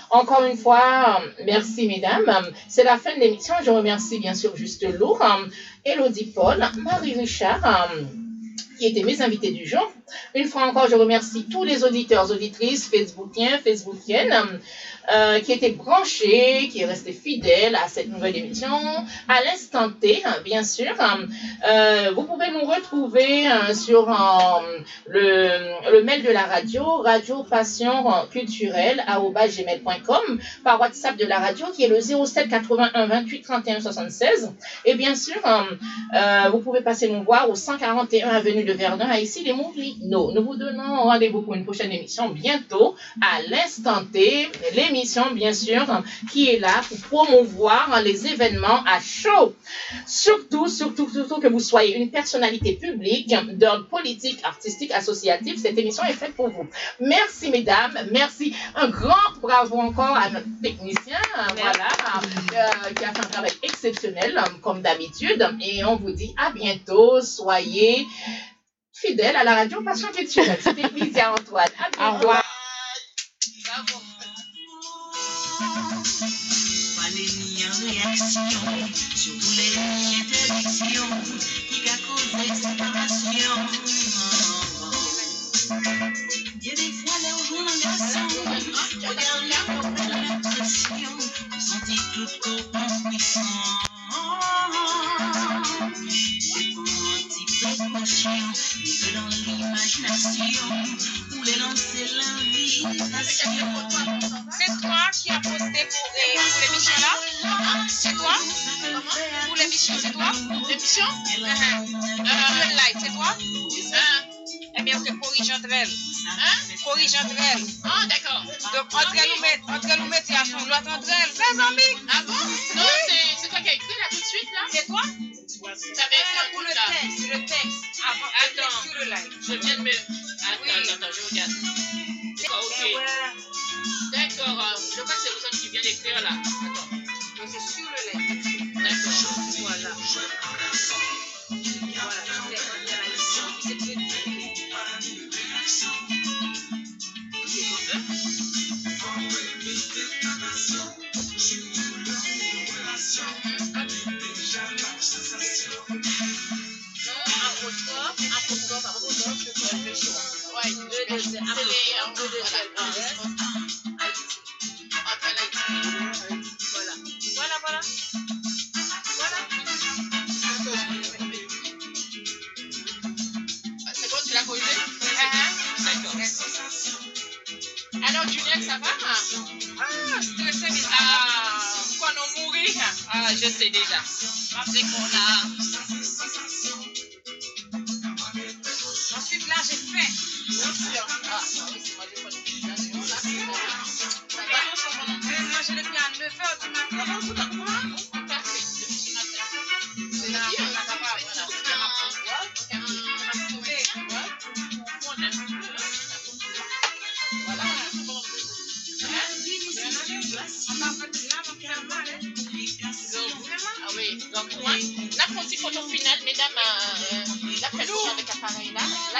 Encore une fois, merci mesdames. C'est la fin de l'émission. Je remercie bien sûr Juste Lourd, Elodie Paul, Marie Richard. qui étaient mes invités du jour. Une fois encore, je remercie tous les auditeurs, auditrices, Facebookiens, Facebookiennes, euh, qui étaient branchés, qui restaient fidèles à cette nouvelle émission, à l'instant T, bien sûr. Euh, vous pouvez nous retrouver euh, sur le, le mail de la radio, radio passion culturelle, gmail.com, par WhatsApp de la radio, qui est le 07 81 28 31 76. Et bien sûr, vous pouvez passer nous voir au 141 avenue de Verdun, à ici les Moulineaux. Nous vous donnons rendez-vous pour une prochaine émission bientôt, à l'instant T, l'émission bien sûr, qui est là pour promouvoir les événements à chaud. Surtout, surtout, surtout que vous soyez une personnalité publique d'ordre politique, artistique, associatif, cette émission est faite pour vous. Merci mesdames, merci. Un grand bravo encore à notre technicien, voilà, euh, qui a fait un travail exceptionnel, comme d'habitude. Et on vous dit à bientôt. Soyez fidèles à la radio Passion Culturelle. C'était Lydia Antoine. À. Au revoir. Bravo. Fallait ni en réaction sur où. C'est toi qui as posté pour, euh, pour l'émission là. C'est toi? Pour l'émission, c'est toi? L'émission Le live, c'est toi? Euh, Eh bien, on corrige entre elles. Hein? Corrige entre elles. Ah, d'accord. Donc, entre elles, nous mettons, entre elles, nous mettons à fond l'autre entre elles. C'est zombie. Ah bon? Non, c'est toi qui as écrit là tout de suite là? C'est quoi? T'avais écrit Pour le texte, le texte. Avant, Attends. sur le live. Je viens de me. Attends, Oui. attends, attends, je regarde. D'accord, Eh ok. D'accord, euh, je crois que c'est vous qui vient d'écrire là. Attends. Donc, c'est sur le live. D'accord. Voilà. Voilà. Voilà. Voilà. Voilà, voilà. Voilà. Ah, C'est bon, tu l'as corrigé? Uh-huh. D'accord. Alors, Juliette, ça va? Ah, stressé, mais. Ah, pourquoi non mourir Ah, je sais déjà. C'est qu'on a. Ensuite, là, j'ai faim. Ah, oui, c'est moi, j'ai pas de pizza, mais on a fait. Ça va Je vais manger depuis à 9h du matin. Comment tout à comment On t'a fait depuis ce matin. C'est Là, bien, ça ça va, va, voilà. voilà. Ça va sauver. Ouais. On aime un peu. Voilà. On va faire là, on va faire mal. Donc, oui, la photo finale, mesdames,